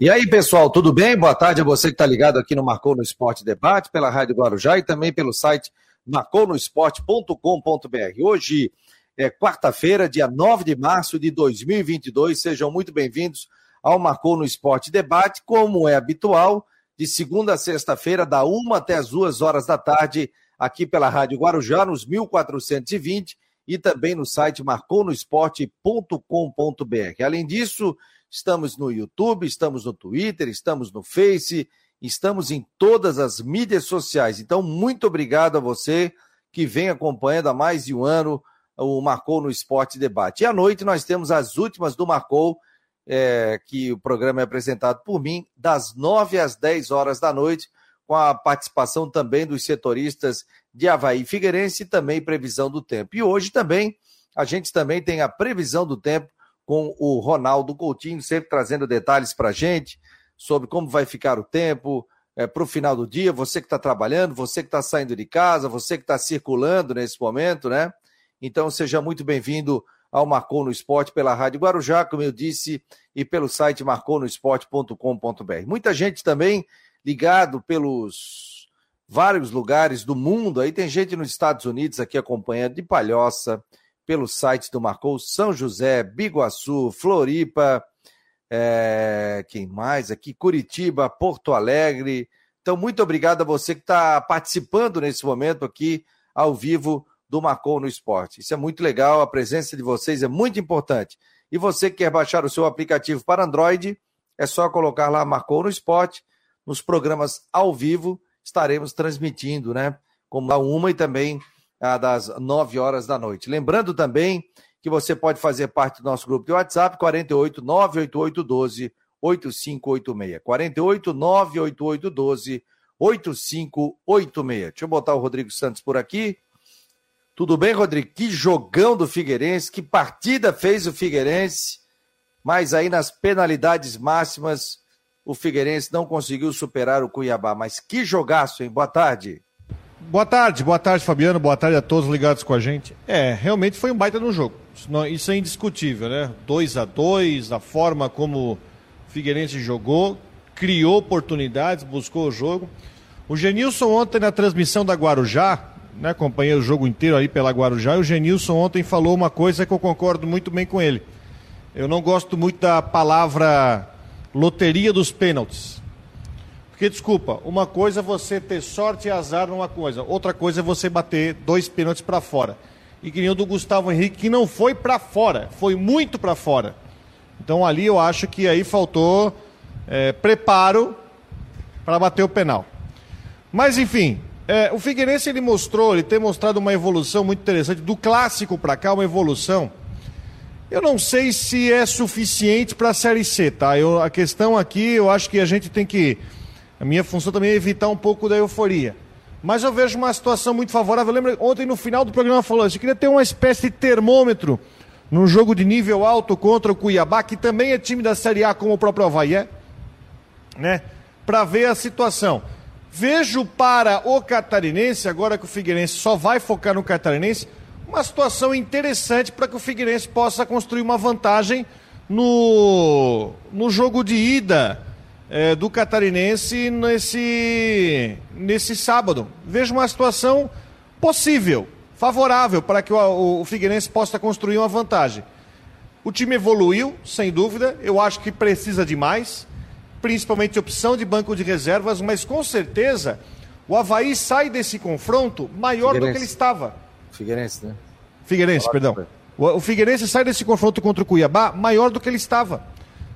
E aí, pessoal, tudo bem? Boa tarde a você que está ligado aqui no Marcou no Esporte Debate, pela Rádio Guarujá e também pelo site marconosport.com.br. Hoje é quarta-feira, dia 9 de março de 2022. Sejam muito bem-vindos ao Marcou no Esporte Debate, como é habitual, de segunda a sexta-feira, da uma até as duas horas da tarde, aqui pela Rádio Guarujá, nos 1420 e também no site marconosport.com.br. Além disso, estamos no YouTube, estamos no Twitter, estamos no Face, estamos em todas as mídias sociais. Então, muito obrigado a você que vem acompanhando há mais de um ano o Marcou no Esporte Debate. E à noite nós temos as últimas do Marcou, é, que o programa é apresentado por mim, das 9 às 10 horas da noite, com a participação também dos setoristas de Havaí Figueirense e também previsão do tempo. E hoje também, a gente também tem a previsão do tempo com o Ronaldo Coutinho, sempre trazendo detalhes para a gente sobre como vai ficar o tempo é, para o final do dia. Você que está trabalhando, você que está saindo de casa, você que está circulando nesse momento, né? Então seja muito bem-vindo ao Marcou no Esporte pela Rádio Guarujá, como eu disse, e pelo site marconosport.com.br. Muita gente também ligado pelos vários lugares do mundo. Aí tem gente nos Estados Unidos aqui acompanhando de Palhoça, pelo site do Marcou, São José, Biguaçu, Floripa, é, quem mais aqui? Curitiba, Porto Alegre. Então, muito obrigado a você que está participando nesse momento aqui, ao vivo, do Marcou no Esporte. Isso é muito legal, a presença de vocês é muito importante. E você que quer baixar o seu aplicativo para Android, é só colocar lá Marcou no Esporte. Nos programas ao vivo estaremos transmitindo, né? Como a uma e também das nove horas da noite. Lembrando também que você pode fazer parte do nosso grupo de WhatsApp, 48 988 12 8586. 48 988 12 8586. Deixa eu botar o Rodrigo Santos por aqui. Tudo bem, Rodrigo? Que jogão do Figueirense, que partida fez o Figueirense, mas aí nas penalidades máximas o Figueirense não conseguiu superar o Cuiabá. Mas que jogaço, hein? Boa tarde. Boa tarde, boa tarde, Fabiano. Boa tarde a todos ligados com a gente. É, realmente foi um baita no jogo. Isso, é indiscutível, né? 2 a 2 a forma como o Figueirense jogou, criou oportunidades, buscou o jogo. O Genilson ontem na transmissão da Guarujá, né, acompanhei o jogo inteiro aí pela Guarujá, e o Genilson ontem falou uma coisa que eu concordo muito bem com ele. Eu não gosto muito da palavra loteria dos pênaltis. Porque, desculpa, uma coisa é você ter sorte e azar numa coisa, outra coisa é você bater dois pênaltis para fora. E que nem o do Gustavo Henrique, que não foi para fora, foi muito para fora. Então ali eu acho que aí faltou é, preparo para bater o penal. Mas enfim, é, o Figueirense ele mostrou, ele tem mostrado uma evolução muito interessante. Do clássico para cá, uma evolução. Eu não sei se é suficiente para a Série C, tá? Eu, a questão aqui, eu acho que a gente tem que. A minha função também é evitar um pouco da euforia. Mas eu vejo uma situação muito favorável. Lembra, ontem no final do programa falou. Eu queria ter uma espécie de termômetro num jogo de nível alto contra o Cuiabá, que também é time da Série A, como o próprio Havaí é, né? Para ver a situação. Vejo para o catarinense, agora que o Figueirense só vai focar no catarinense, uma situação interessante para que o Figueirense possa construir uma vantagem no, no jogo de ida é, do catarinense nesse, nesse sábado. Vejo uma situação possível, favorável para que o, o Figueirense possa construir uma vantagem. O time evoluiu, sem dúvida, eu acho que precisa de mais principalmente opção de banco de reservas, mas com certeza o Havaí sai desse confronto maior do que ele estava. Figueirense, né? Figueirense, perdão. O Figueirense sai desse confronto contra o Cuiabá maior do que ele estava.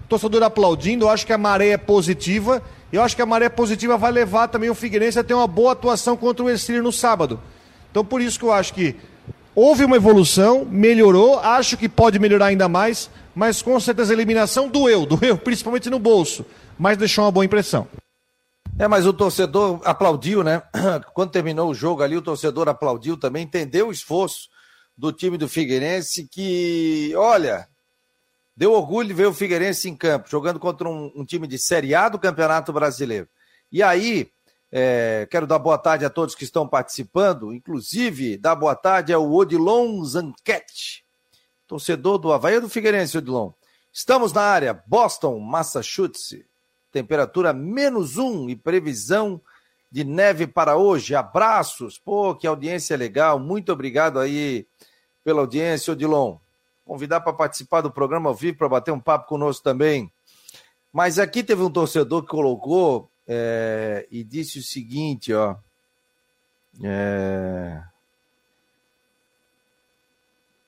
Torcedor aplaudindo, eu acho que a maré é positiva. Eu acho que a maré positiva vai levar também o Figueirense a ter uma boa atuação contra o Ercílio no sábado. Então por isso que eu acho que houve uma evolução, melhorou, acho que pode melhorar ainda mais, mas com certeza a eliminação doeu, doeu principalmente no bolso mas deixou uma boa impressão. É, mas o torcedor aplaudiu, né? Quando terminou o jogo ali, o torcedor aplaudiu também, entendeu o esforço do time do Figueirense, que, olha, deu orgulho de ver o Figueirense em campo, jogando contra um, um time de Série A do Campeonato Brasileiro. E aí, é, quero dar boa tarde a todos que estão participando, inclusive, dar boa tarde ao Odilon Zanquete, torcedor do Havaí do Figueirense, Odilon. Estamos na área, Boston, Massachusetts. temperatura menos um e previsão de neve para hoje. Abraços, pô, que audiência legal. Muito obrigado aí pela audiência, Odilon. Convidar para participar do programa ao vivo, para bater um papo conosco também. Mas aqui teve um torcedor que colocou é, e disse o seguinte, ó. É...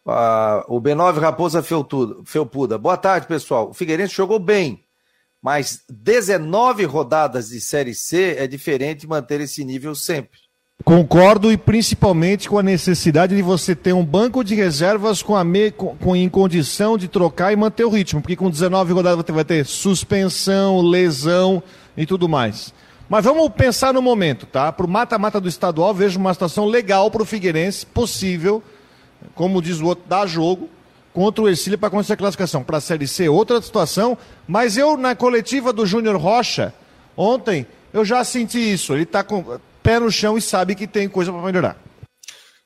Ah, o B9 Raposa Felpuda. Boa tarde, pessoal. O Figueirense jogou bem, mas 19 rodadas de Série C é diferente manter esse nível sempre. Concordo e principalmente com a necessidade de você ter um banco de reservas com, a me... com, com em condição de trocar e manter o ritmo, porque com 19 rodadas você vai ter suspensão, lesão e tudo mais. Mas vamos pensar no momento, tá? Para o mata-mata do estadual, vejo uma situação legal para o Figueirense, possível, como diz o outro, dar jogo contra o Ercílio para conseguir a classificação. Para a Série C, outra situação, mas eu, na coletiva do Júnior Rocha, ontem, eu já senti isso. Ele está com pé no chão e sabe que tem coisa para melhorar.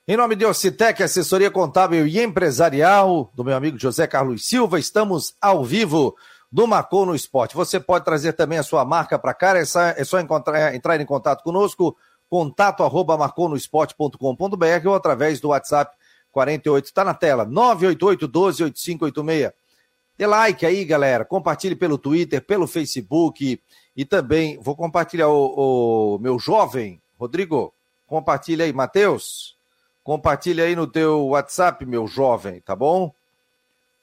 Em nome de Ocitec, assessoria contábil e empresarial, do meu amigo José Carlos Silva, estamos ao vivo do Marcou no Esporte. Você pode trazer também a sua marca para cá, é só, é só encontrar, entrar em contato conosco, contato arroba marconosport.com.br ou através do WhatsApp 48, está na tela, 988 12 8586. Dê like aí, galera, compartilhe pelo Twitter, pelo Facebook e também vou compartilhar o, o meu jovem, Rodrigo, compartilha aí, Matheus, compartilha aí no teu WhatsApp, meu jovem, tá bom?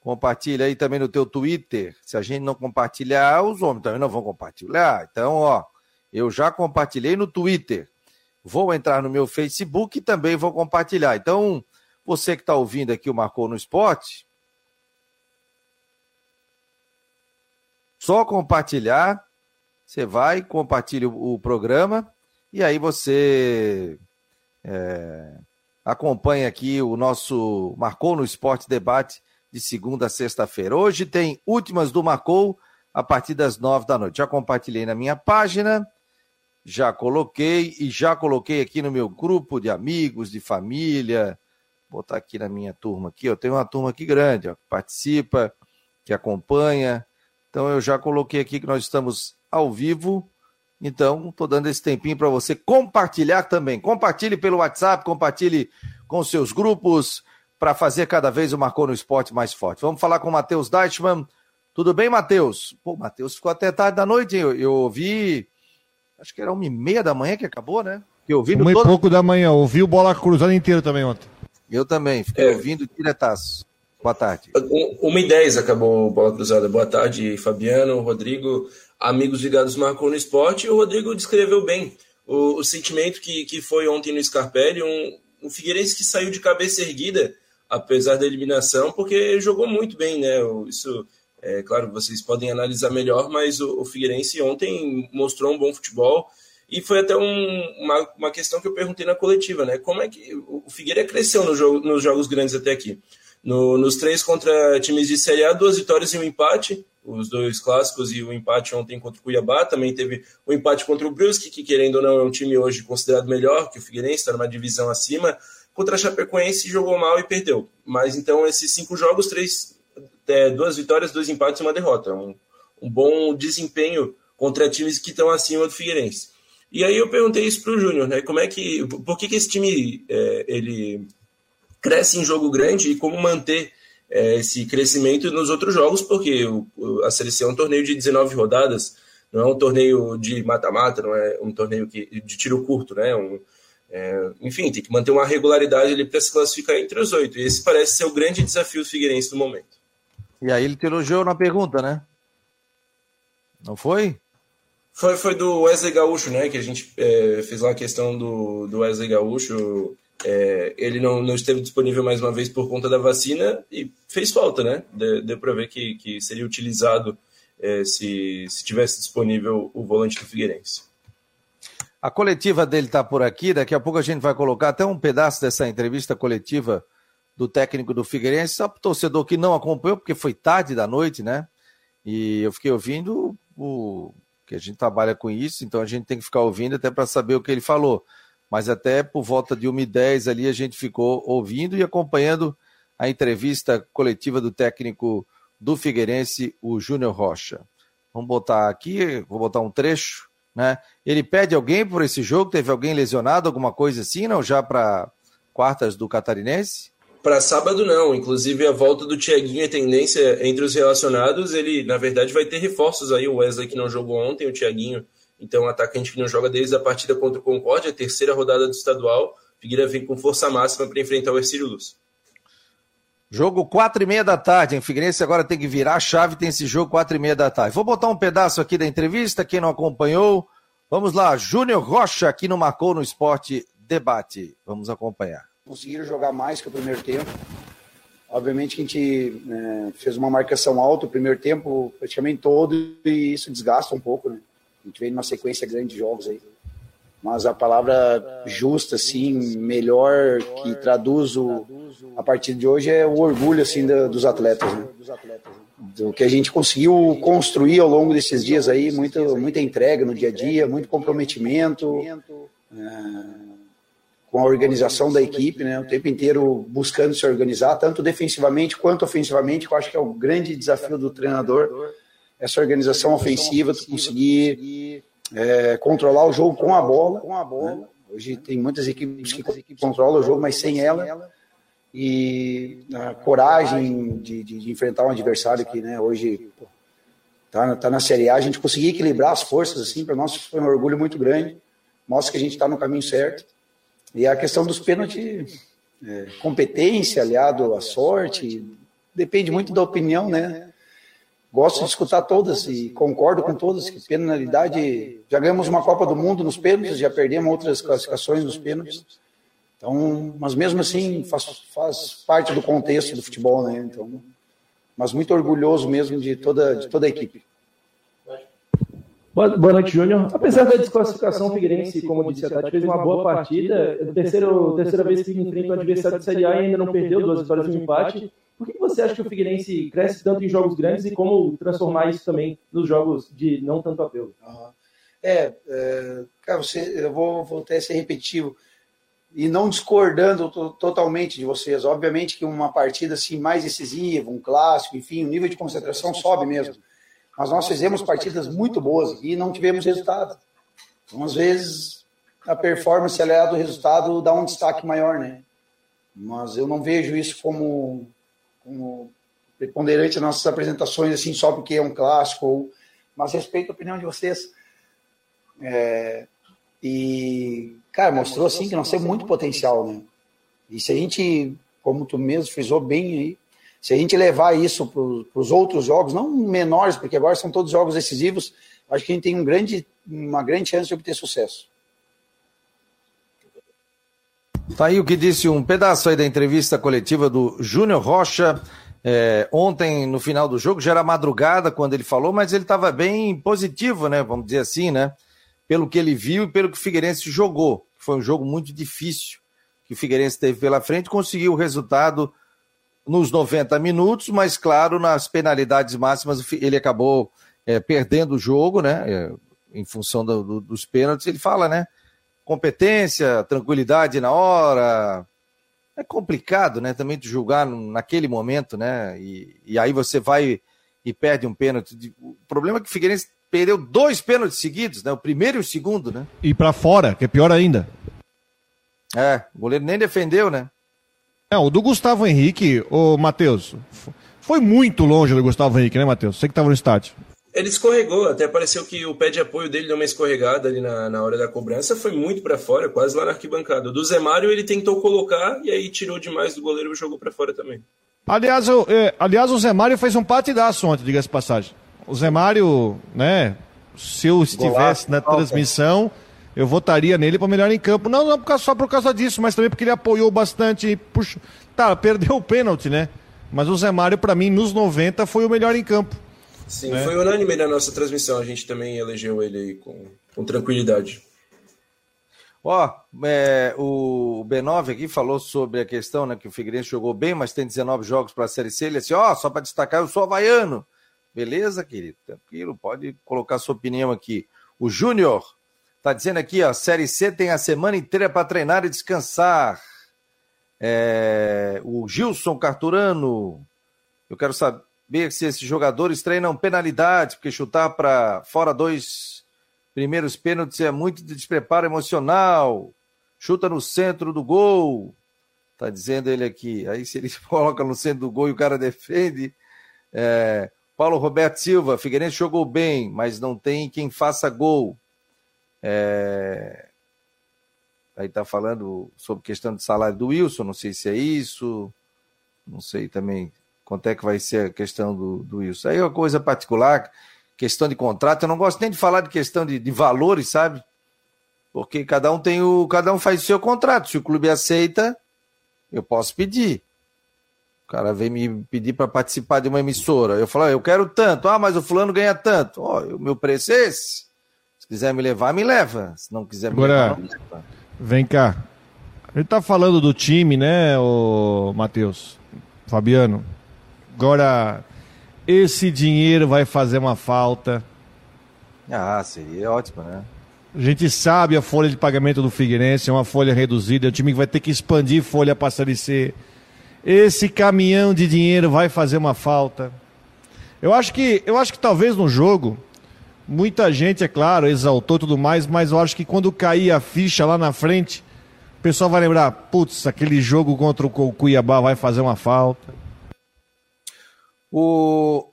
Compartilha aí também no teu Twitter. Se a gente não compartilhar, os homens também não vão compartilhar. Então, ó, eu já compartilhei no Twitter. Vou entrar no meu Facebook e também vou compartilhar. Então, você que está ouvindo aqui o Marcou no Esporte, só compartilhar. Você vai, compartilha o, o programa e aí você é, acompanha aqui o nosso Marcou no Esporte Debate de segunda a sexta-feira. Hoje tem últimas do Marcou a partir das nove da noite. Já compartilhei na minha página, já coloquei e já coloquei aqui no meu grupo de amigos, de família. Vou botar aqui na minha turma aqui, eu tenho uma turma aqui grande, ó, que participa, que acompanha. Então eu já coloquei aqui que nós estamos ao vivo. Então, estou dando esse tempinho para você compartilhar também. Compartilhe pelo WhatsApp, compartilhe com seus grupos, para fazer cada vez o Marcou no Esporte mais forte. Vamos falar com o Matheus Deichmann. Tudo bem, Matheus? Pô, Matheus ficou até tarde da noite, hein? Eu, eu ouvi. Acho que era uma e meia da manhã que acabou, né? Eu ouvi uma todo... e pouco da manhã. Ouvi o bola cruzada inteiro também ontem. Eu também, fiquei é. ouvindo diretaço. Boa tarde. Uma e dez acabou o bola cruzada. Boa tarde, Fabiano, Rodrigo, amigos ligados Marcou no Esporte. O Rodrigo descreveu bem o, o sentimento que, que foi ontem no Scarpelli, um, um Figueirense que saiu de cabeça erguida apesar da eliminação, porque jogou muito bem, né? Isso, é claro, vocês podem analisar melhor, mas o, o Figueirense ontem mostrou um bom futebol e foi até um, uma, uma questão que eu perguntei na coletiva, né? Como é que o Figueiredo cresceu no jogo, nos jogos grandes até aqui? No, nos três contra times de Série A, duas vitórias e um empate, os dois clássicos e o empate ontem contra o Cuiabá. Também teve o empate contra o Brusque, que querendo ou não é um time hoje considerado melhor que o Figueirense, está numa divisão acima. Contra a Chapecoense jogou mal e perdeu. Mas então esses cinco jogos, três, é, duas vitórias, dois empates e uma derrota. Um, um bom desempenho contra times que estão acima do Figueirense. E aí eu perguntei isso para o Júnior, né? Como é que, por que, que esse time é, ele cresce em jogo grande e como manter é, esse crescimento nos outros jogos? Porque o, a seleção é um torneio de 19 rodadas, não é um torneio de mata-mata, não é um torneio que, de tiro curto, né? Um, é, enfim, tem que manter uma regularidade ali para se classificar entre os oito. E esse parece ser o grande desafio do Figueirense no momento. E aí ele te elogiou na pergunta, né? Não foi? Foi, foi do Wesley Gaúcho, né? Que a gente é, fez lá a questão do, do Wesley Gaúcho. É, ele não, não esteve disponível mais uma vez por conta da vacina e fez falta, né? Deu para ver que, que seria utilizado é, se, se tivesse disponível o volante do Figueirense. A coletiva dele está por aqui, daqui a pouco a gente vai colocar até um pedaço dessa entrevista coletiva do técnico do Figueirense, só para o torcedor que não acompanhou, porque foi tarde da noite, né? E eu fiquei ouvindo o que a gente trabalha com isso, então a gente tem que ficar ouvindo até para saber o que ele falou. Mas até por volta de 1h10 ali a gente ficou ouvindo e acompanhando a entrevista coletiva do técnico do Figueirense, o Júnior Rocha. Vamos botar aqui, vou botar um trecho, né? Ele pede alguém por esse jogo? Teve alguém lesionado, alguma coisa assim, não? Já para quartas do Catarinense? Para sábado, não. Inclusive, a volta do Thiaguinho é tendência entre os relacionados. Ele, na verdade, vai ter reforços aí. O Wesley que não jogou ontem, o Thiaguinho, então, atacante que não joga desde a partida contra o Concórdia, a terceira rodada do estadual. Figueira vem com força máxima para enfrentar o Ercílio Luz. Jogo quatro e meia da tarde, hein? Figueirense agora tem que virar a chave, tem esse jogo quatro e meia da tarde. Vou botar um pedaço aqui da entrevista, quem não acompanhou. Vamos lá, Júnior Rocha aqui no Marcou no Esporte Debate. Vamos acompanhar. Conseguiram jogar mais que o primeiro tempo. Obviamente que a gente é, fez uma marcação alta o primeiro tempo, praticamente todo, e isso desgasta um pouco, né? A gente veio numa sequência grande de jogos aí mas a palavra justa, assim, melhor, que traduz o, a partir de hoje é o orgulho, assim, dos atletas, né? Do que a gente conseguiu construir ao longo desses dias aí, muita, muita entrega no dia a dia, muito comprometimento, é, com a organização da equipe, né? O tempo inteiro buscando se organizar, tanto defensivamente quanto ofensivamente, que eu acho que é o grande desafio do treinador, essa organização ofensiva, conseguir é, controlar o jogo com a bola. Com a bola. Né? Hoje tem muitas equipes que controlam o jogo, mas sem ela. E a coragem de, de enfrentar um adversário que né, hoje está tá na Série A, a gente conseguir equilibrar as forças, assim, para nós foi um orgulho muito grande. Mostra que a gente está no caminho certo. E a questão dos pênaltis, é, competência aliado à sorte, depende muito da opinião, né? Gosto de escutar todas e concordo com todas que penalidade. Já ganhamos uma Copa do Mundo nos pênaltis, já perdemos outras classificações nos pênaltis. Então, mas mesmo assim faz, faz parte do contexto do futebol, né? Então, mas muito orgulhoso mesmo de toda de toda a equipe. Boa, boa noite, Júnior. Apesar da desclassificação, o Figueirense, como disse a Tati, fez uma boa partida. É a terceira, terceira vez que enfrenta o adversário de Série A e ainda não perdeu, duas vitórias e um empate. Por que você acha que o Figueirense cresce tanto em jogos grandes e como transformar isso também nos jogos de não tanto apelo? Uhum. É, é, cara, você, eu vou, vou até ser repetitivo e não discordando totalmente de vocês. Obviamente que uma partida assim mais decisiva, um clássico, enfim, o nível de concentração sobe mesmo. Mas nós fizemos partidas muito boas e não tivemos resultado. Então, às vezes, a performance aliada do resultado dá um destaque maior, né? Mas eu não vejo isso como como preponderante nas nossas apresentações, assim, só porque é um clássico, ou... mas respeito a opinião de vocês. É... E, cara, mostrou, assim, que nós temos muito potencial, né? E se a gente, como tu mesmo frisou bem aí, se a gente levar isso para os outros jogos, não menores, porque agora são todos jogos decisivos, acho que a gente tem um grande, uma grande chance de obter sucesso. Tá aí o que disse um pedaço aí da entrevista coletiva do Júnior Rocha. É, ontem, no final do jogo, já era madrugada quando ele falou, mas ele estava bem positivo, né? Vamos dizer assim, né? Pelo que ele viu e pelo que o Figueirense jogou. Foi um jogo muito difícil que o Figueirense teve pela frente, conseguiu o resultado nos 90 minutos, mas claro, nas penalidades máximas ele acabou é, perdendo o jogo, né? É, em função do, do, dos pênaltis. Ele fala, né? Competência, tranquilidade na hora. É complicado, né? Também de julgar naquele momento, né? E, e aí você vai e perde um pênalti. O problema é que o Figueirense perdeu dois pênaltis seguidos, né? O primeiro e o segundo, né? E para fora, que é pior ainda. É, o goleiro nem defendeu, né? É, o do Gustavo Henrique, o Matheus, foi muito longe do Gustavo Henrique, né, Matheus? Você que estava no estádio. Ele escorregou, até pareceu que o pé de apoio dele deu uma escorregada ali na, na hora da cobrança, foi muito para fora, quase lá na arquibancada. O do Zé Mário ele tentou colocar e aí tirou demais do goleiro e jogou para fora também. Aliás, eu, é, aliás, o Zé Mário fez um partidaço ontem, diga-se passagem. O Zé Mário, né, se eu estivesse na transmissão, eu votaria nele para melhor em campo. Não, não só por causa disso, mas também porque ele apoiou bastante. Puxa, tá, perdeu o pênalti, né? Mas o Zé Mário, para mim, nos 90, foi o melhor em campo. Sim, né? foi unânime na nossa transmissão. A gente também elegeu ele aí com, com tranquilidade. Ó, é, o B9 aqui falou sobre a questão, né, que o Figueirense jogou bem, mas tem 19 jogos para a Série C. Ele disse, ó, só para destacar, eu sou havaiano. Beleza, querido? Tranquilo, pode colocar sua opinião aqui. O Júnior tá dizendo aqui, ó, Série C tem a semana inteira para treinar e descansar. É, o Gilson Carturano, eu quero saber ver se esses jogadores treinam penalidades, porque chutar para fora dois primeiros pênaltis é muito de despreparo emocional. Chuta no centro do gol. Tá dizendo ele aqui. Aí se ele coloca no centro do gol e o cara defende. É, Paulo Roberto Silva, Figueirense jogou bem, mas não tem quem faça gol. É... Aí tá falando sobre questão de salário do Wilson, não sei se é isso. Não sei também quanto é que vai ser a questão do, do Wilson. Aí é uma coisa particular, questão de contrato. Eu não gosto nem de falar de questão de, de valores, sabe? Porque cada um tem o. Cada um faz o seu contrato. Se o clube aceita, eu posso pedir. O cara vem me pedir para participar de uma emissora. Eu falo, ah, eu quero tanto. Ah, mas o fulano ganha tanto. Ó, oh, o meu preço é esse. Se quiser me levar, me leva. Se não quiser me Agora, levar, não me leva. Vem cá. A gente tá falando do time, né, o Matheus? Fabiano. Agora, esse dinheiro vai fazer uma falta. Ah, seria ótimo, né? A gente sabe a folha de pagamento do Figueirense, é uma folha reduzida, é um time que vai ter que expandir folha para a Série C. Esse caminhão de dinheiro vai fazer uma falta. Eu acho que, eu acho que talvez no jogo, muita gente, é claro, exaltou tudo mais, mas eu acho que quando cair a ficha lá na frente, o pessoal vai lembrar, putz, aquele jogo contra o Cuiabá vai fazer uma falta. O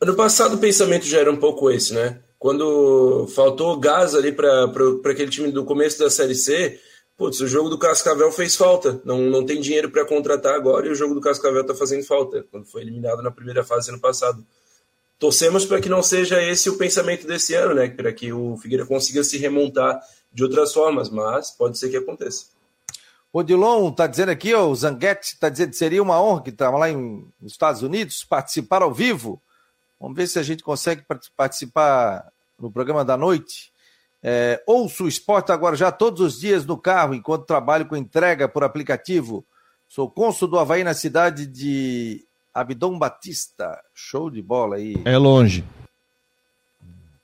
ano passado o pensamento já era um pouco esse, né? Quando faltou gás ali para aquele time do começo da Série C, putz, o jogo do Cascavel fez falta. Não, não tem dinheiro para contratar agora e o jogo do Cascavel está fazendo falta, quando foi eliminado na primeira fase ano passado. Torcemos para que não seja esse o pensamento desse ano, né? Para que o Figueira consiga se remontar de outras formas, mas pode ser que aconteça. O Dilon está dizendo aqui, ó, o Zanguete está dizendo que seria uma honra que estava lá em, nos Estados Unidos participar ao vivo. Vamos ver se a gente consegue participar no programa da noite. É, ouço o esporte agora já todos os dias no carro, enquanto trabalho com entrega por aplicativo. Sou cônsul do Havaí na cidade de Abdom Batista. Show de bola aí. É longe.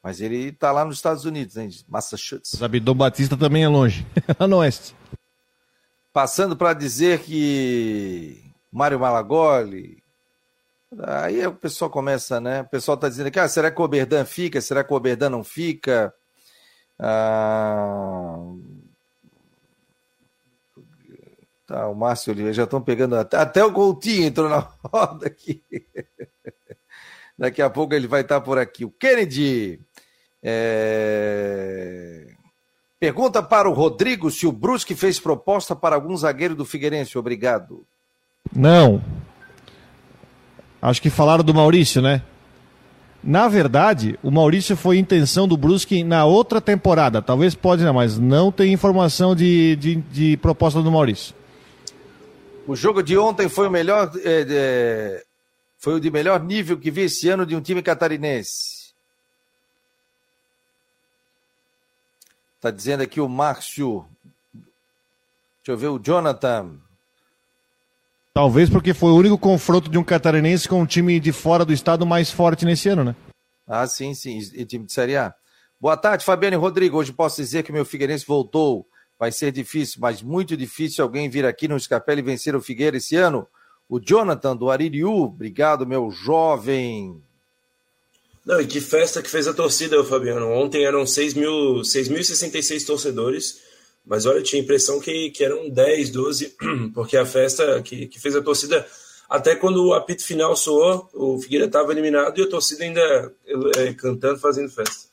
Mas ele está lá nos Estados Unidos, hein? Massachusetts. Abdom Batista também é longe. lá no oeste. Passando para dizer que Mário Malagoli, Aí o pessoal começa, né? O pessoal está dizendo aqui, ah, será que o Oberdan fica? Será que o Oberdan não fica? Ah... Tá, o Márcio Oliveira, já estão pegando até, até o Coutinho entrou na roda aqui. Daqui a pouco ele vai estar por aqui. O Kennedy é... pergunta para o Rodrigo se o Brusque fez proposta para algum zagueiro do Figueirense. Obrigado. Não. Acho que falaram do Maurício, né? Na verdade, o Maurício foi intenção do Brusque na outra temporada. Talvez pode, não, mas não tem informação de, de, de proposta do Maurício. O jogo de ontem foi o melhor. É, é, foi o de melhor nível que vi esse ano de um time catarinense. Tá dizendo aqui o Márcio. Deixa eu ver o Jonathan. Talvez porque foi o único confronto de um catarinense com um time de fora do estado mais forte nesse ano, né? Ah, sim, sim. E time de Série A. Boa tarde, Fabiano e Rodrigo. Hoje posso dizer que meu Figueirense voltou. Vai ser difícil, mas muito difícil alguém vir aqui no Escapela e vencer o Figueira esse ano. O Jonathan do Aririu. Obrigado, meu jovem. Não, e que festa que fez a torcida, Fabiano. Ontem eram 6.066 mil, torcedores mas olha, eu tinha a impressão que, que eram 10, 12, porque a festa que, que fez a torcida. Até quando o apito final soou, o Figueira estava eliminado e a torcida ainda é, cantando, fazendo festa.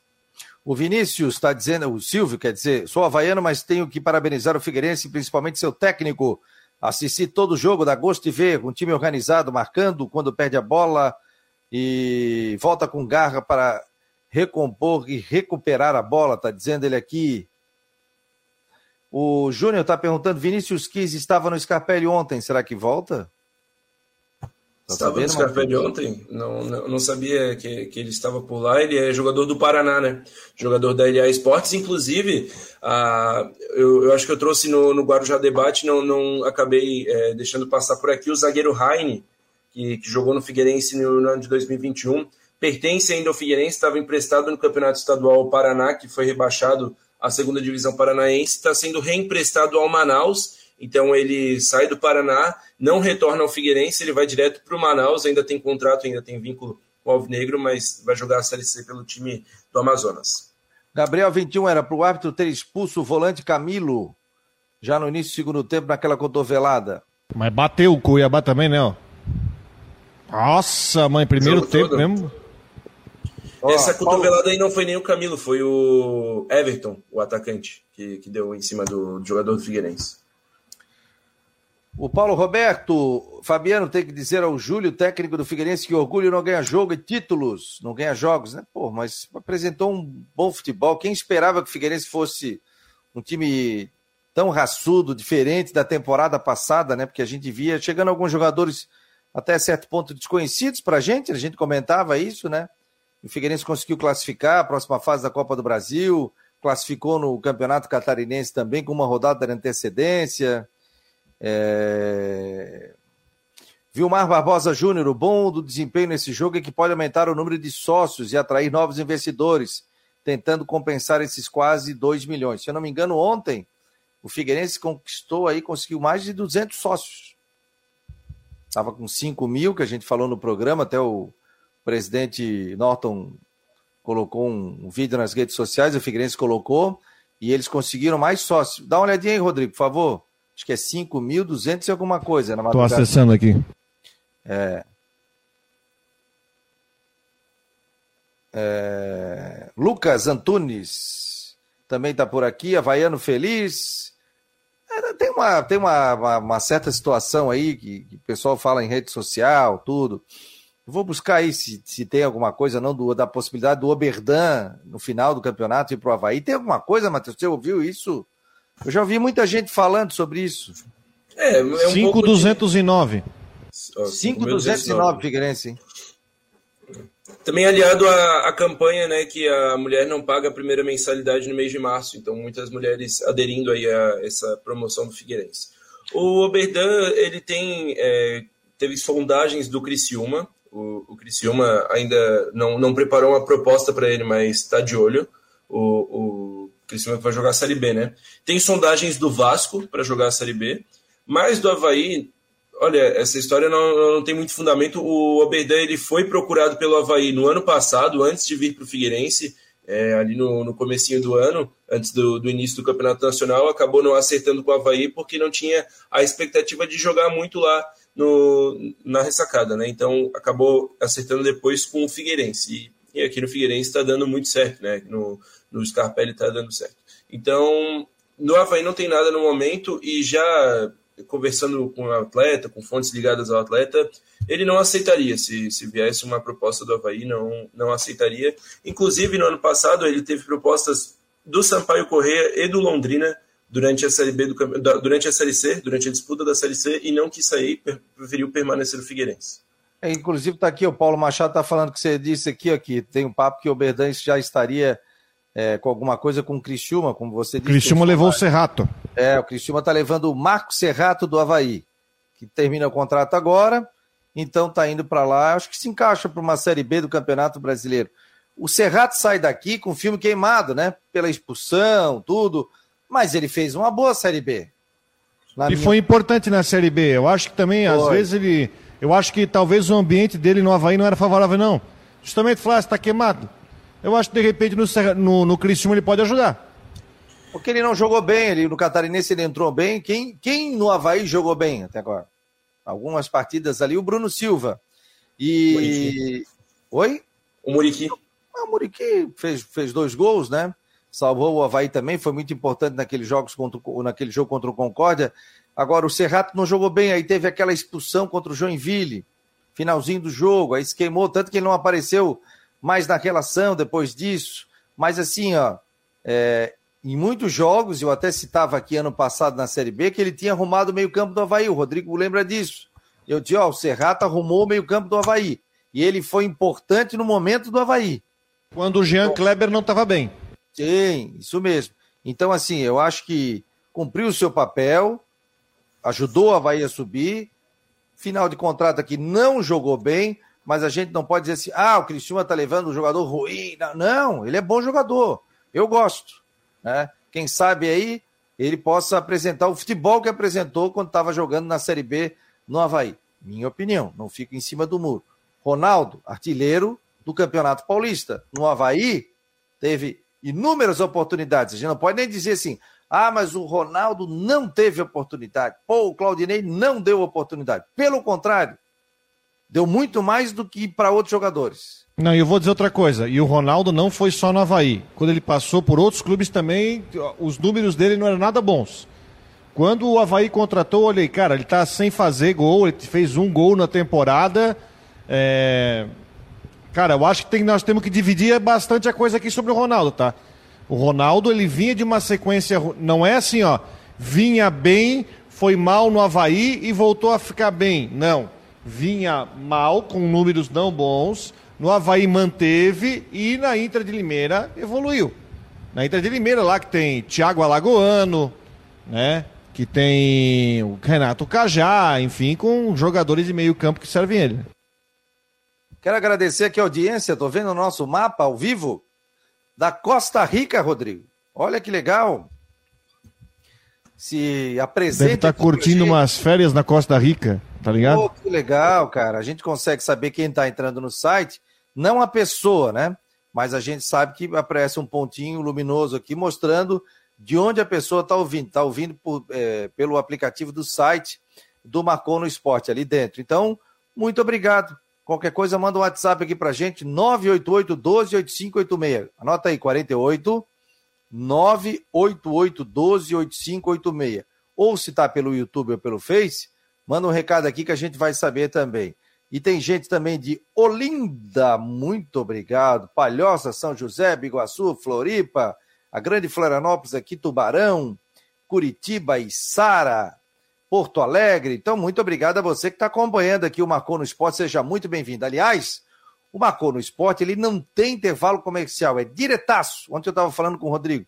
O Vinícius está dizendo, o Silvio quer dizer, sou havaiano, mas tenho que parabenizar o Figueirense, principalmente seu técnico. Assisti todo o jogo, dá gosto de ver, um time organizado, marcando quando perde a bola e volta com garra para recompor e recuperar a bola, está dizendo ele aqui. O Júnior está perguntando: Vinícius Quis estava no Scarpelli ontem, será que volta? Tá estava no Scarpelli ontem? Não, não, não, sabia que, que ele estava por lá. Ele é jogador do Paraná, né? Jogador da LA Esportes. Inclusive, a, eu, eu acho que eu trouxe no, no Guarujá Debate, não, não acabei é, deixando passar por aqui o zagueiro Heine, que, que jogou no Figueirense no, no ano de 2021. Pertence ainda ao Figueirense, estava emprestado no Campeonato Estadual Paraná, que foi rebaixado a segunda divisão paranaense, está sendo reemprestado ao Manaus Então ele sai do Paraná, não retorna ao Figueirense, ele vai direto para o Manaus, ainda tem contrato, ainda tem vínculo com o Alvinegro, mas vai jogar a Série C pelo time do Amazonas. Gabriel 21 era para o árbitro ter expulso o volante Camilo, já no início do segundo tempo, naquela cotovelada. Mas bateu o Cuiabá também, né? Ó. Nossa, mãe, primeiro tempo todo. mesmo. Essa cotovelada aí não foi nem o Camilo, foi o Everton, o atacante, que, que deu em cima do, do jogador do Figueirense. O Paulo Roberto, Fabiano tem que dizer ao Júlio, técnico do Figueirense, que orgulho não ganha jogo e títulos, não ganha jogos, né? Pô, mas apresentou um bom futebol. Quem esperava que o Figueirense fosse um time tão raçudo, diferente da temporada passada, né? Porque a gente via chegando alguns jogadores até certo ponto desconhecidos para a gente, a gente comentava isso, né? O Figueirense conseguiu classificar a próxima fase da Copa do Brasil, classificou no Campeonato Catarinense também com uma rodada de antecedência. É... Vilmar Barbosa Júnior, o bom do desempenho nesse jogo é que pode aumentar o número de sócios e atrair novos investidores, tentando compensar esses quase 2 milhões. Se eu não me engano, ontem o Figueirense conquistou aí, conseguiu mais de 200 sócios. Estava com 5 mil, que a gente falou no programa, até o presidente Norton colocou um, vídeo nas redes sociais, o Figueirense colocou, e eles conseguiram mais sócios. Dá uma olhadinha aí, Rodrigo, por favor. Acho que é 5.200 e alguma coisa. Estou acessando aqui. É, é, Lucas Antunes também está por aqui. Havaiano Feliz. É, tem uma, tem uma, uma, uma certa situação aí que, que, o pessoal fala em rede social, tudo. vou buscar aí se, se tem alguma coisa, não, do, da possibilidade do Oberdan no final do campeonato ir para o Havaí. Tem alguma coisa, Matheus? Você ouviu isso? Eu já ouvi muita gente falando sobre isso. É, é um 5,209. De... 5,209 Figueirense, hein? Também aliado à, à, campanha, né, que a mulher não paga a primeira mensalidade no mês de março, então muitas mulheres aderindo aí a essa promoção do Figueirense. O Oberdan, ele tem, é, teve sondagens do Criciúma, o, o Criciúma ainda não, não preparou uma proposta para ele, mas está de olho. O, o Criciúma vai jogar a Série B, né? Tem sondagens do Vasco para jogar a Série B, mas do Havaí, olha, essa história não, não tem muito fundamento. O Oberdan ele foi procurado pelo Havaí no ano passado, antes de vir para o Figueirense, é, ali no, no comecinho do ano, antes do, do, início do Campeonato Nacional, acabou não acertando com o Havaí porque não tinha a expectativa de jogar muito lá no, na ressacada, né? Então acabou acertando depois com o Figueirense. E, e aqui no Figueirense está dando muito certo, né? No, no Scarpelli está dando certo. Então, no Havaí não tem nada no momento e já conversando com o atleta, com fontes ligadas ao atleta, ele não aceitaria. Se, se viesse uma proposta do Havaí, não, não aceitaria. Inclusive, no ano passado, ele teve propostas do Sampaio Correia e do Londrina durante a Série B do, durante a Série C, durante a disputa da Série C, e não quis sair, preferiu permanecer no Figueirense. É, inclusive, está aqui, o Paulo Machado está falando que você disse aqui, aqui, tem um papo que o Berdantes já estaria é, com alguma coisa com o Criciúma, como você disse. Criciúma levou o Serrato. É, o Criciúma está levando o Marco Serrato do Havaí, que termina o contrato agora, então está indo para lá. Acho que se encaixa para uma Série B do Campeonato Brasileiro. O Serrato sai daqui com o filme queimado, né? Pela expulsão, tudo. Mas ele fez uma boa Série B. e minha... foi importante na Série B. Eu acho que também, foi. às vezes, ele. Eu acho que talvez o ambiente dele no Havaí não era favorável, não. Justamente falar, está queimado. Eu acho que de repente no, no, no Criciúma ele pode ajudar. Porque ele não jogou bem, ele, no Catarinense ele entrou bem. Quem, quem no Havaí jogou bem até agora? Algumas partidas ali, o Bruno Silva. E. Muriqui. Oi? O Muriqui. Ah, o Muriqui fez, fez dois gols, né? Salvou o Havaí também, foi muito importante naquele, jogos contra, naquele jogo contra o Concórdia. Agora, o Serrato não jogou bem, aí teve aquela expulsão contra o Joinville, finalzinho do jogo, aí se queimou, tanto que ele não apareceu mais naquela ação depois disso. Mas assim, ó, é, em muitos jogos, eu até citava aqui ano passado na Série B, que ele tinha arrumado o meio-campo do Havaí. O Rodrigo lembra disso. Eu disse, ó, o Serrata arrumou o meio-campo do Havaí. E ele foi importante no momento do Havaí. Quando o Jean Kleber não estava bem. Sim, isso mesmo. Então, assim, eu acho que cumpriu o seu papel, ajudou o Havaí a subir. Final de contrato aqui não jogou bem, mas a gente não pode dizer assim, ah, o Cristiúma tá levando um jogador ruim. Não, ele é bom jogador. Eu gosto. Né? Quem sabe aí ele possa apresentar o futebol que apresentou quando estava jogando na Série B no Havaí. Minha opinião, não fico em cima do muro. Ronaldo, artilheiro do Campeonato Paulista. No Havaí, teve inúmeras oportunidades. A gente não pode nem dizer assim, ah, mas o Ronaldo não teve oportunidade. Pô, o Claudinei não deu oportunidade. Pelo contrário, deu muito mais do que para outros jogadores. Não, eu vou dizer outra coisa. E o Ronaldo não foi só no Havaí. Quando ele passou por outros clubes também, os números dele não eram nada bons. Quando o Havaí contratou, olhei, cara, ele tá sem fazer gol, ele fez um gol na temporada. É... Cara, eu acho que tem, nós temos que dividir bastante a coisa aqui sobre o Ronaldo, tá? O Ronaldo, ele vinha de uma sequência, não é assim, ó, vinha bem, foi mal no Havaí e voltou a ficar bem. Não. Vinha mal, com números não bons, no Havaí manteve e na Inter de Limeira evoluiu. Na Inter de Limeira, lá que tem Thiago Alagoano, né? Que tem o Renato Cajá, enfim, com jogadores de meio campo que servem ele. Quero agradecer aqui a audiência, tô vendo o nosso mapa ao vivo da Costa Rica, Rodrigo. Olha que legal. Se apresenta. Deve estar tá curtindo umas férias na Costa Rica, tá ligado? Oh, que legal, cara. A gente consegue saber quem está entrando no site não a pessoa, né? Mas a gente sabe que aparece um pontinho luminoso aqui mostrando de onde a pessoa está ouvindo. Está ouvindo por, é, pelo aplicativo do site do Marcou no Esporte ali dentro. Então, muito obrigado. Qualquer coisa, manda um WhatsApp aqui pra gente, 988 12 8586. Anota aí, 48 988 12 8586. Ou se tá pelo YouTube ou pelo Face, manda um recado aqui que a gente vai saber também. E tem gente também de Olinda, muito obrigado. Palhoça, São José, Biguaçu, Floripa, a Grande Florianópolis aqui, Tubarão, Curitiba e Sara, Porto Alegre. Então, muito obrigado a você que está acompanhando aqui o Marcou no Esporte. Seja muito bem-vindo. Aliás, o Marcou no Esporte, ele não tem intervalo comercial, é diretaço. Ontem eu estava falando com o Rodrigo.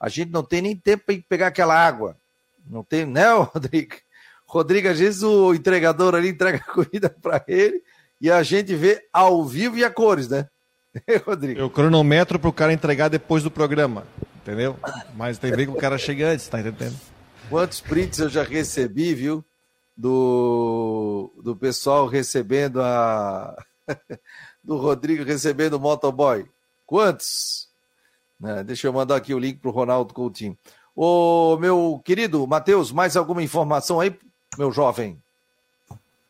A gente não tem nem tempo para pegar aquela água. Não tem, né, Rodrigo? Rodrigo, às vezes o entregador ali entrega a comida para ele e a gente vê ao vivo e a cores, né? Rodrigo. Eu cronometro para o cara entregar depois do programa, entendeu? Mas tem ver que o cara chega antes, tá entendendo? Quantos prints eu já recebi, viu? Do, do pessoal recebendo a. do Rodrigo recebendo o motoboy. Quantos? Né? Deixa eu mandar aqui o link para o Ronaldo Coutinho. Ô, meu querido Matheus, mais alguma informação aí meu jovem?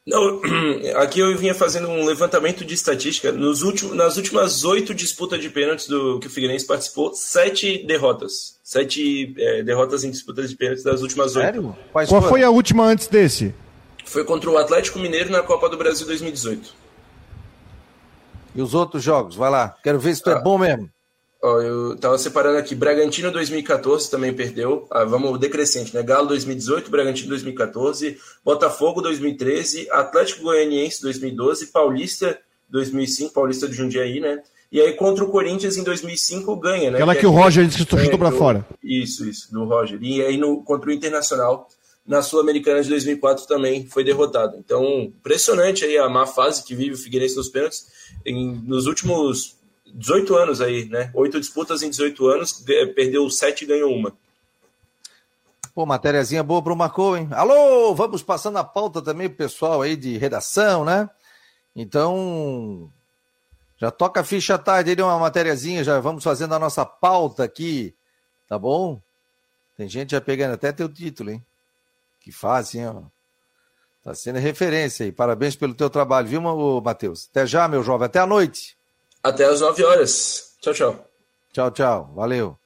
Não, aqui eu vinha fazendo um levantamento de estatística. Nos últimos, nas últimas oito disputas de pênaltis do que o Figueirense participou, sete derrotas. Sete é, derrotas em disputas de pênaltis das últimas oito. Sério? Qual foi a última antes desse? Foi contra o Atlético Mineiro na Copa do Brasil 2018. E os outros jogos? Vai lá. Quero ver se tu é ah. é bom mesmo. Ó, eu tava separando aqui. Bragantino 2014 também perdeu. Ah, vamos decrescente, né? Galo 2018, Bragantino 2014, Botafogo 2013, Atlético Goianiense 2012, Paulista 2005, Paulista de Jundiaí, né? E aí contra o Corinthians em 2005 ganha, né? Aquela que, que o Roger disse que chutou para fora. Isso, isso, do Roger. E aí no, contra o Internacional na Sul-Americana de 2004 também foi derrotado. Então, impressionante aí a má fase que vive o Figueirense nos pênaltis. Em, nos últimos 18 anos aí, né? Oito disputas em 18 anos, perdeu sete e ganhou uma. Pô, matériazinha boa pro Marcou, hein? Alô, vamos passando a pauta também pro pessoal aí de redação, né? Então, já toca a ficha tarde aí, uma matériazinha, já vamos fazendo a nossa pauta aqui, tá bom? Tem gente já pegando até teu título, hein? Que fácil, hein, ó. Tá sendo referência aí. Parabéns pelo teu trabalho, viu, Matheus? Até já, meu jovem. Até a noite. Até às 9 horas. Tchau, tchau. Tchau, tchau. Valeu.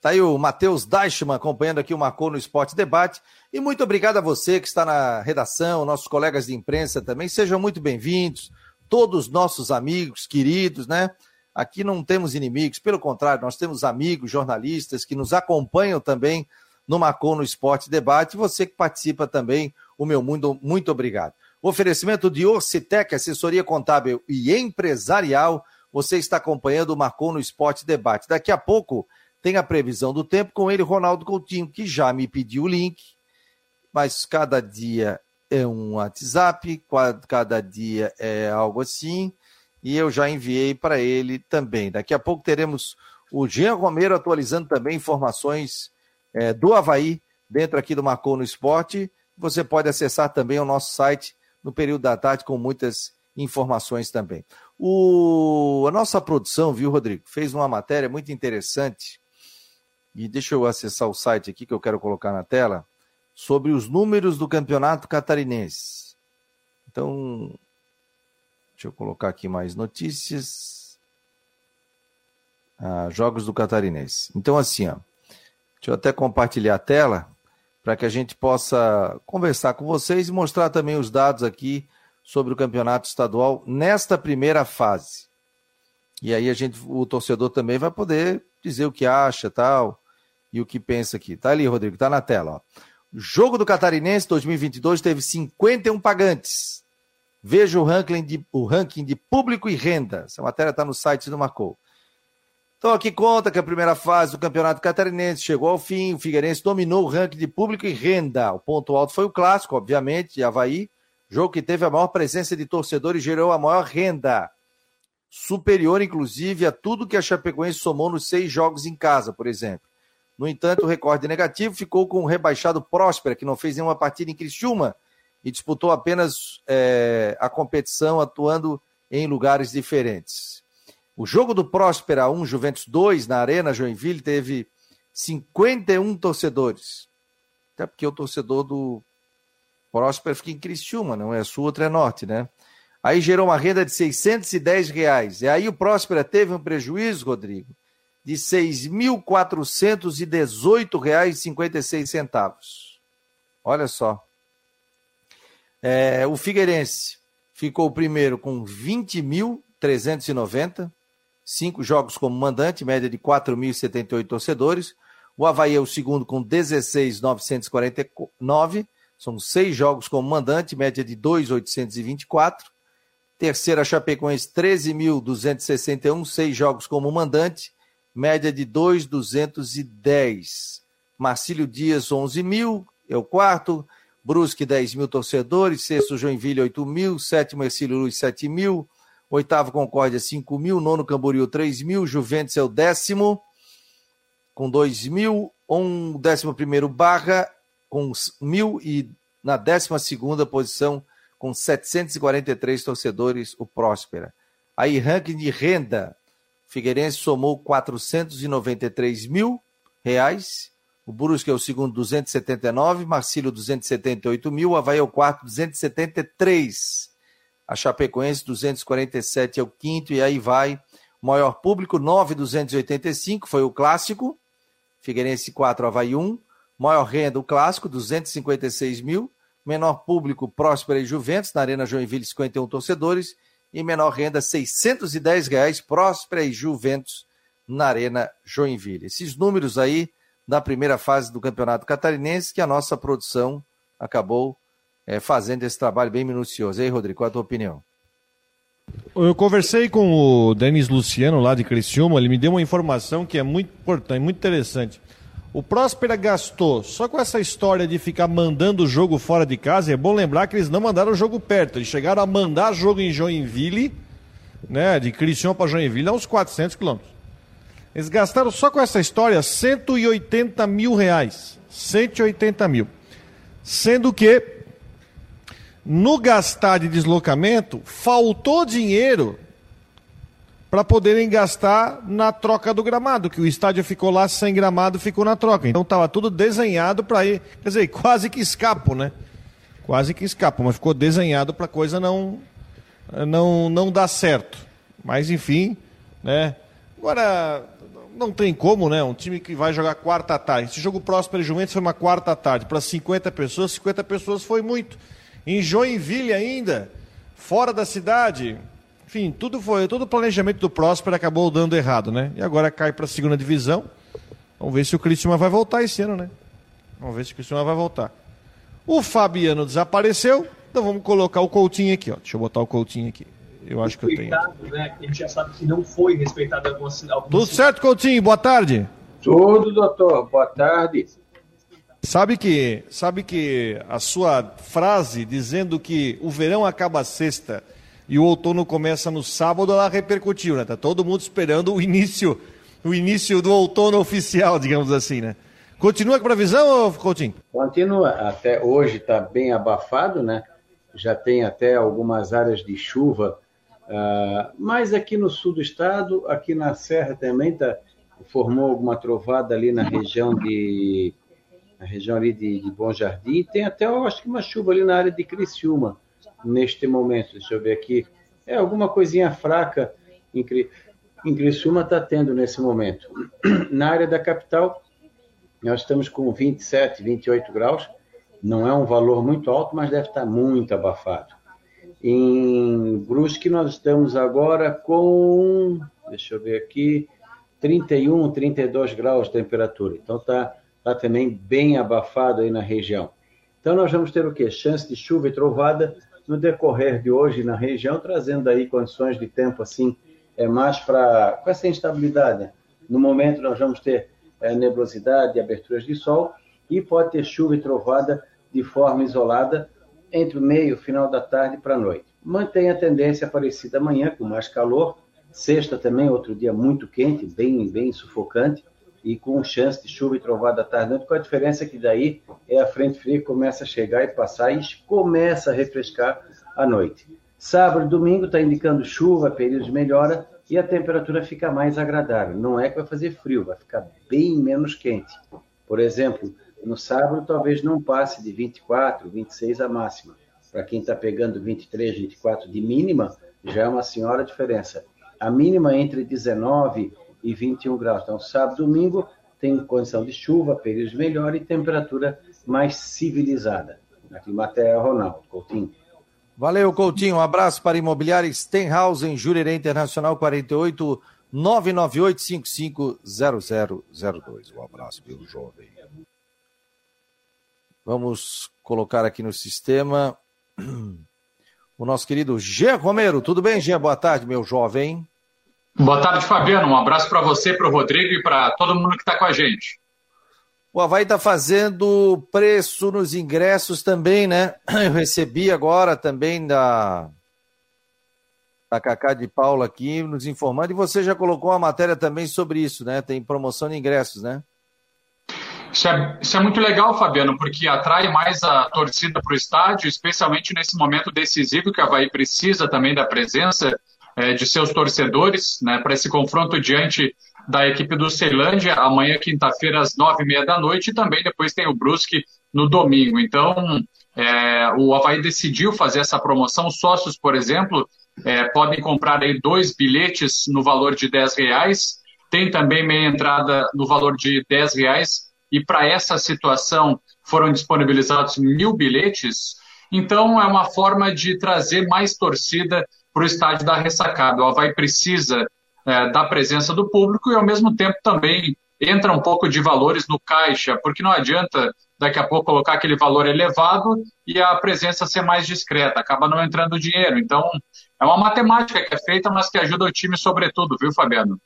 Tá aí o Matheus Deichmann acompanhando aqui o Marcou no Esporte Debate. E muito obrigado a você que está na redação, nossos colegas de imprensa também. Sejam muito bem-vindos. Todos nossos amigos, queridos, né? Aqui não temos inimigos, pelo contrário, nós temos amigos, jornalistas que nos acompanham também no Marcou no Esporte Debate. Você que participa também, o meu muito, muito obrigado. O oferecimento de Orcitec, assessoria contábil e empresarial você está acompanhando o Marcou no Esporte Debate. Daqui a pouco tem a previsão do tempo com ele, Ronaldo Coutinho, que já me pediu o link, mas cada dia é um WhatsApp, cada dia é algo assim, e eu já enviei para ele também. Daqui a pouco teremos o Jean Romero atualizando também informações é, do Havaí dentro aqui do Marcou no Esporte. Você pode acessar também o nosso site no período da tarde com muitas informações também. O, a nossa produção, viu, Rodrigo, fez uma matéria muito interessante. E deixa eu acessar o site aqui que eu quero colocar na tela sobre os números do campeonato catarinense. Então, deixa eu colocar aqui mais notícias. Ah, jogos do catarinense. Então, assim, ó, deixa eu até compartilhar a tela para que a gente possa conversar com vocês e mostrar também os dados aqui sobre o campeonato estadual nesta primeira fase. E aí a gente, o torcedor também vai poder dizer o que acha, tal, e o que pensa aqui. Tá ali, Rodrigo, tá na tela, ó. Jogo do Catarinense 2022 teve 51 pagantes. Veja o ranking de, o ranking de público e renda. Essa matéria está no site do Marcou. Então aqui conta que a primeira fase do Campeonato Catarinense chegou ao fim, o Figueirense dominou o ranking de público e renda. O ponto alto foi o clássico, obviamente, Havaí, jogo que teve a maior presença de torcedores e gerou a maior renda. Superior, inclusive, a tudo que a Chapecoense somou nos seis jogos em casa, por exemplo. No entanto, o recorde negativo ficou com o rebaixado Próspera, que não fez nenhuma partida em Criciúma e disputou apenas é, a competição atuando em lugares diferentes. O jogo do Próspera 1, Juventus 2, na Arena Joinville, teve 51 torcedores. Até porque o torcedor do Próspera fica em Criciúma, não é sul, outro é norte, né? Aí gerou uma renda de 610 reais. E aí o Próspera teve um prejuízo, Rodrigo, de R$ 6.418,56. Olha só. É, o Figueirense ficou primeiro com 20.390, cinco jogos como mandante, média de 4.078 torcedores. O Havaí é o segundo com 16.949, são seis jogos como mandante, média de 2.824. Terceira, Chapecoense, 13.261, seis jogos como mandante, média de 2,210. Marcílio Dias, 11 mil, é o quarto. Brusque, 10 mil torcedores. Sexto, Joinville, 8 mil. Sétimo, Ercílio Luz, 7 mil. Oitavo, Concórdia, 5 mil. Nono, Camboriú, 3 mil. Juventus é o décimo, com 2 mil. Um décimo primeiro, Barra, com mil. E na décima segunda posição, com 743 torcedores, o Próspera. Aí, ranking de renda. Figueirense somou 493 mil reais. O Brusque é o segundo, 279. Marcílio, 278 mil. Havaí é o quarto, 273. A Chapecoense, 247 é o quinto. E aí vai. Maior público, 9,285. Foi o clássico. Figueirense 4, Havaí 1. Maior renda, o clássico, 256 mil. Menor público, Próspera e Juventus, na Arena Joinville, 51 torcedores e menor renda, 610 reais, Próspera e Juventus na Arena Joinville. Esses números aí da primeira fase do Campeonato Catarinense que a nossa produção acabou é, fazendo esse trabalho bem minucioso. E aí, Rodrigo, qual a tua opinião? Eu conversei com o Denis Luciano lá de Criciúma, ele me deu uma informação que é muito importante, muito interessante. O Próspera gastou só com essa história de ficar mandando o jogo fora de casa. É bom lembrar que eles não mandaram o jogo perto. Eles chegaram a mandar jogo em Joinville, né, de Criciúma para Joinville, a uns 400 quilômetros. Eles gastaram só com essa história 180 mil reais. 180 mil. Sendo que no gastar de deslocamento, faltou dinheiro para poderem gastar na troca do gramado, que o estádio ficou lá sem gramado, ficou na troca. Então estava tudo desenhado para ir, quer dizer, quase que escapo, né? Quase que escapo, mas ficou desenhado para a coisa não não não dar certo. Mas enfim, né? Agora não tem como, né? Um time que vai jogar quarta tarde. Esse jogo próximo e Juventus foi uma quarta tarde para 50 pessoas, 50 pessoas foi muito. Em Joinville ainda, fora da cidade, enfim, tudo foi, todo o planejamento do Próspero acabou dando errado, né? E agora cai para a segunda divisão. Vamos ver se o Cristiano vai voltar esse ano, né? Vamos ver se o Cristiano vai voltar. O Fabiano desapareceu, então vamos colocar o Coutinho aqui, ó. Deixa eu botar o Coutinho aqui. Eu acho que eu tenho. Né? A gente já sabe que não foi respeitado algumas. algumas... Tudo certo, Coutinho? Boa tarde. Tudo, doutor. Boa tarde. Sabe que, sabe que a sua frase dizendo que o verão acaba sexta e o outono começa no sábado, ela repercutiu, né? Tá todo mundo esperando o início, o início do outono oficial, digamos assim, né? Continua a previsão, Coutinho? Continua. Até hoje está bem abafado, né? Já tem até algumas áreas de chuva. Uh, mas aqui no sul do estado, aqui na Serra também tá, formou alguma trovada ali na região de na região ali de, de Bom Jardim. Tem até, eu acho que uma chuva ali na área de Criciúma neste momento. Deixa eu ver aqui. É alguma coisinha fraca em, em Criciúma está tendo nesse momento. Na área da capital, nós estamos com 27, 28 graus. Não é um valor muito alto, mas deve estar muito abafado. Em Brusque, nós estamos agora com, deixa eu ver aqui, 31, 32 graus de temperatura. Então está tá também bem abafado aí na região. Então nós vamos ter o quê? Chance de chuva e trovada no decorrer de hoje na região, trazendo aí condições de tempo assim, é mais para com essa instabilidade. No momento nós vamos ter é, nebulosidade, aberturas de sol e pode ter chuva e trovada de forma isolada entre o meio final da tarde para a noite. Mantém a tendência parecida amanhã, com mais calor. Sexta também, outro dia muito quente, bem, bem sufocante, e com chance de chuva e trovada à tarde com a diferença que daí é a frente fria que começa a chegar e passar e começa a refrescar à noite. Sábado e domingo está indicando chuva, períodos de melhora e a temperatura fica mais agradável. Não é que vai fazer frio, vai ficar bem menos quente. Por exemplo, no sábado talvez não passe de 24, 26 a máxima. Para quem está pegando 23, 24 de mínima, já é uma senhora diferença. A mínima entre 19 e 21 graus. Então, sábado e domingo tem condição de chuva, períodos melhor e temperatura mais civilizada. Aqui, Matéria Ronaldo Coutinho. Valeu, Coutinho. Um abraço para Imobiliária Stenhausen, Jurerê Internacional 48 998 550002. Um abraço, meu jovem. Vamos colocar aqui no sistema o nosso querido Gê Romero. Tudo bem, Gê? Boa tarde, meu jovem. Boa tarde, Fabiano. Um abraço para você, para o Rodrigo e para todo mundo que está com a gente. O Havaí está fazendo preço nos ingressos também, né? Eu recebi agora também da, da Cacá de Paula aqui nos informando, e você já colocou uma matéria também sobre isso, né? Tem promoção de ingressos, né? Isso é, isso é muito legal, Fabiano, porque atrai mais a torcida para o estádio, especialmente nesse momento decisivo que o Havaí precisa também da presença é, de seus torcedores, né, para esse confronto diante da equipe do Ceilândia, amanhã, quinta-feira, às nove e meia da noite, e também depois tem o Brusque no domingo. Então, é, o Havaí decidiu fazer essa promoção. Sócios, por exemplo, é, podem comprar aí dois bilhetes no valor de dez reais. Tem também meia entrada no valor de dez reais. E para essa situação foram disponibilizados mil bilhetes. Então, é uma forma de trazer mais torcida para o estádio da ressacada. O Havaí precisa é, da presença do público e, ao mesmo tempo, também entra um pouco de valores no caixa, porque não adianta daqui a pouco colocar aquele valor elevado e a presença ser mais discreta, acaba não entrando dinheiro. Então, é uma matemática que é feita, mas que ajuda o time sobretudo, viu, Fabiano?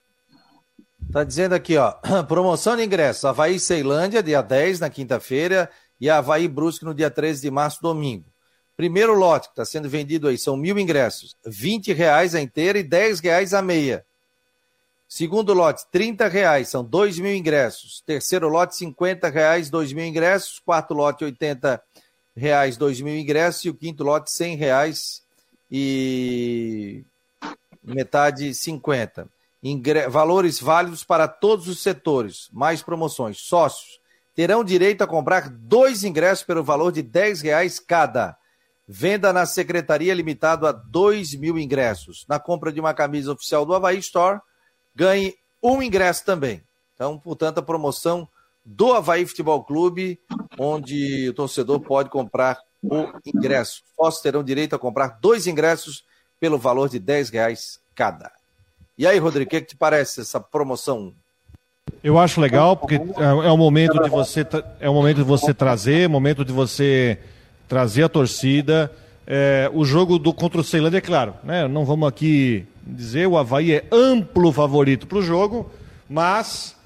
Tá dizendo aqui, ó, promoção de ingressos, Havaí Ceilândia, dia 10, na quinta-feira, e Havaí Brusque no dia 13 de março, domingo. Primeiro lote que está sendo vendido aí são mil ingressos, 20 reais a inteira e 10 reais a meia. Segundo lote, 30 reais, são 2 mil ingressos. Terceiro lote, 50 reais, 2 mil ingressos. Quarto lote, 80 reais, 2 mil ingressos. E o quinto lote, 100 reais e metade 50. Ingre... Valores válidos para todos os setores. Mais promoções. Sócios terão direito a comprar dois ingressos pelo valor de 10 reais cada. Venda na secretaria limitado a 2 mil ingressos. Na compra de uma camisa oficial do Havaí Store, ganhe um ingresso também. Então, portanto, a promoção do Havaí Futebol Clube, onde o torcedor pode comprar o ingresso. Sócios terão direito a comprar dois ingressos pelo valor de 10 reais cada. E aí, Rodrigo, o que, que te parece essa promoção? Eu acho legal, porque é, é o momento de você é o momento de você trazer, é momento de você trazer a torcida. É, o jogo do contra o Ceilândia, é claro, né? Não vamos aqui dizer o Havaí é amplo favorito para o jogo, mas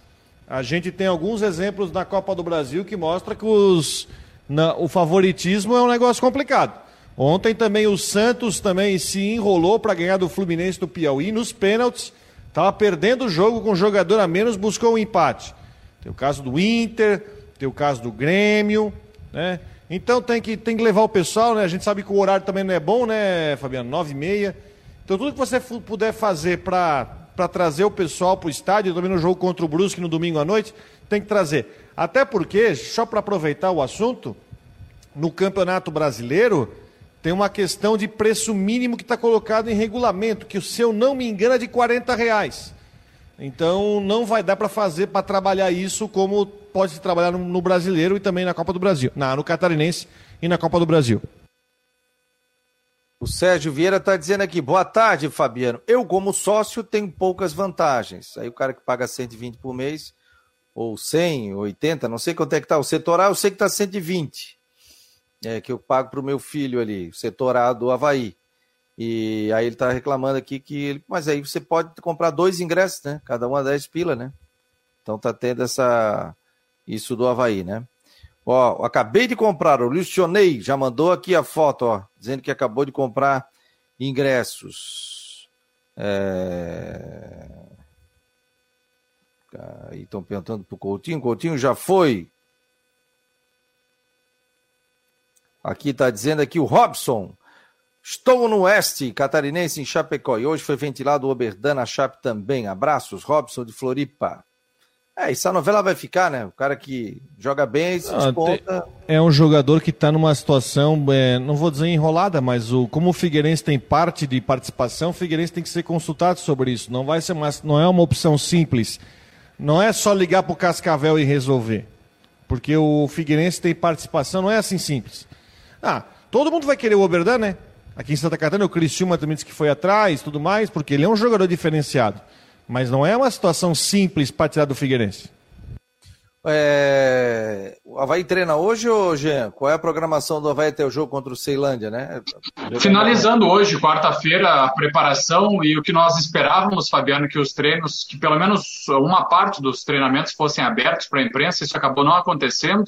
a gente tem alguns exemplos na Copa do Brasil que mostra que os, na, o favoritismo é um negócio complicado. Ontem também o Santos também se enrolou para ganhar do Fluminense do Piauí nos pênaltis. Estava perdendo o jogo com um jogador a menos, buscou um empate. Tem o caso do Inter, tem o caso do Grêmio, né? Então tem que, tem que levar o pessoal, né? A gente sabe que o horário também não é bom, né, Fabiano? Nove e meia. Então tudo que você puder fazer para trazer o pessoal para o estádio, também no jogo contra o Brusque no domingo à noite, tem que trazer. Até porque, só para aproveitar o assunto, no Campeonato Brasileiro tem uma questão de preço mínimo que está colocado em regulamento, que se eu não me engano é de 40 reais. Então não vai dar para fazer, para trabalhar isso como pode se trabalhar no, no, brasileiro e também na Copa do Brasil, na, no catarinense e na Copa do Brasil. O Sérgio Vieira está dizendo aqui, boa tarde, Fabiano. Eu, como sócio, tenho poucas vantagens. Aí o cara que paga 120 por mês, ou 100, 80, não sei quanto é que está. O setoral eu sei que está 120, é, que eu pago para o meu filho ali, o setoral do Havaí. E aí ele está reclamando aqui que. Mas aí você pode comprar dois ingressos, né? Cada um a 10 pila, né? Então tá tendo essa. Isso do Havaí, né? Ó, acabei de comprar, o Lucionei já mandou aqui a foto, ó, dizendo que acabou de comprar ingressos. É... Aí estão perguntando pro Coutinho, Coutinho já foi. Aqui está dizendo aqui o Robson. Estou no Oeste Catarinense, em Chapecó. E hoje foi ventilado o Oberdana Chape também. Abraços, Robson de Floripa. É, essa novela vai ficar, né? O cara que joga bem se desponta. É um jogador que está numa situação, é, não vou dizer enrolada, mas o, como o Figueirense tem parte de participação, o Figueirense tem que ser consultado sobre isso. Não vai ser mais, não é uma opção simples. Não é só ligar para o Cascavel e resolver. Porque o Figueirense tem participação, não é assim simples. Ah, todo mundo vai querer o Oberdan, né? Aqui em Santa Catarina, o Cristiúma também disse que foi atrás, tudo mais, porque ele é um jogador diferenciado. Mas não é uma situação simples para tirar do Figueirense. É... O Havaí treina hoje, ou Jean? Qual é a programação do Havaí até o jogo contra o Ceilândia, né? Finalizando hoje, quarta-feira, a preparação e o que nós esperávamos, Fabiano, que os treinos, que pelo menos uma parte dos treinamentos fossem abertos para a imprensa, isso acabou não acontecendo,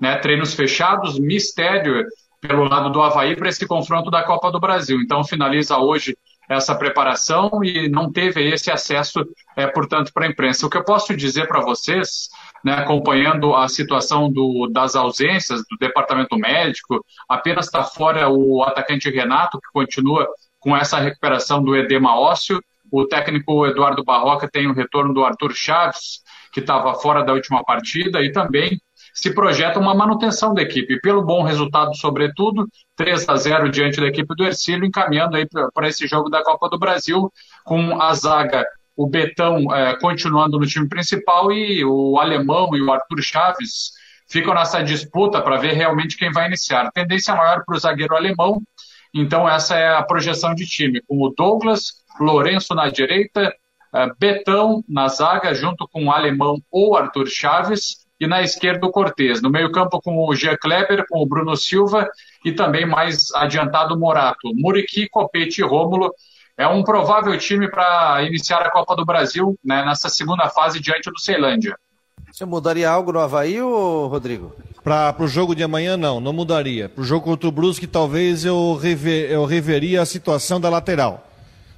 né? Treinos fechados, mistério pelo lado do Havaí para esse confronto da Copa do Brasil. Então finaliza hoje essa preparação e não teve esse acesso, é, portanto, para a imprensa. O que eu posso dizer para vocês, né, acompanhando a situação do, das ausências do departamento médico, apenas está fora o atacante Renato, que continua com essa recuperação do edema ósseo. O técnico Eduardo Barroca tem o retorno do Arthur Chaves, que estava fora da última partida, e também se projeta uma manutenção da equipe. Pelo bom resultado, sobretudo, 3 a 0 diante da equipe do Ercílio, encaminhando aí para esse jogo da Copa do Brasil, com a zaga, o Betão é, continuando no time principal e o Alemão e o Arthur Chaves ficam nessa disputa para ver realmente quem vai iniciar. Tendência maior para o zagueiro alemão, então essa é a projeção de time, com o Douglas, Lourenço na direita, é, Betão na zaga, junto com o alemão ou Arthur Chaves, e na esquerda o Cortez. No meio-campo com o Jean Kleber, com o Bruno Silva e também mais adiantado o Morato. Muriqui, Copete e Rômulo. É um provável time para iniciar a Copa do Brasil né, nessa segunda fase diante do Ceilândia. Você mudaria algo no Havaí, ou, Rodrigo? Para o jogo de amanhã, não, não mudaria. Para o jogo contra o Brusque, talvez eu, rever, eu reveria a situação da lateral.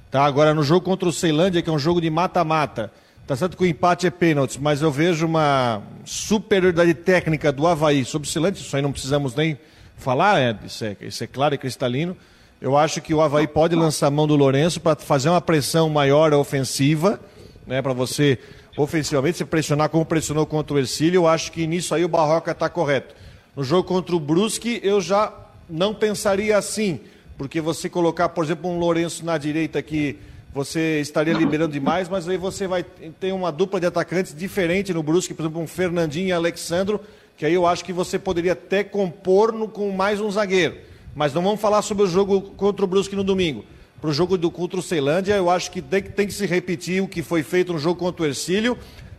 Tá? Agora, no jogo contra o Ceilândia, que é um jogo de mata-mata, Tá certo que o empate é pênalti, mas eu vejo uma superioridade técnica do Havaí sobre o Silante, isso aí não precisamos nem falar, é, isso, é, isso é claro e cristalino. Eu acho que o Havaí pode lançar a mão do Lourenço para fazer uma pressão maior ofensiva, né, para você ofensivamente se pressionar como pressionou contra o Ercílio. Eu acho que nisso aí o Barroca está correto. No jogo contra o Brusque, eu já não pensaria assim, porque você colocar, por exemplo, um Lourenço na direita aqui você estaria liberando demais, mas aí você vai ter uma dupla de atacantes diferente no Brusque, por exemplo, um Fernandinho e Alexandro, que aí eu acho que você poderia até compor no, com mais um zagueiro. Mas não vamos falar sobre o jogo contra o Brusque no domingo. Para o jogo do, contra o Ceilândia, eu acho que tem, tem que se repetir o que foi feito no jogo contra o Ercílio,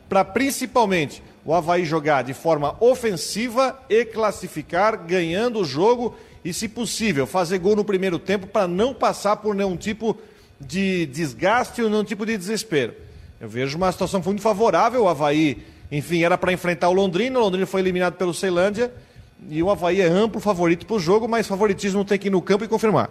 para principalmente o Havaí jogar de forma ofensiva e classificar, ganhando o jogo e, se possível, fazer gol no primeiro tempo para não passar por nenhum tipo de desgaste ou nenhum tipo de desespero. Eu vejo uma situação muito favorável. O Havaí, enfim, era para enfrentar o Londrina. O Londrina foi eliminado pelo Ceilândia. E o Havaí é amplo favorito para o jogo, mas favoritismo tem que ir no campo e confirmar.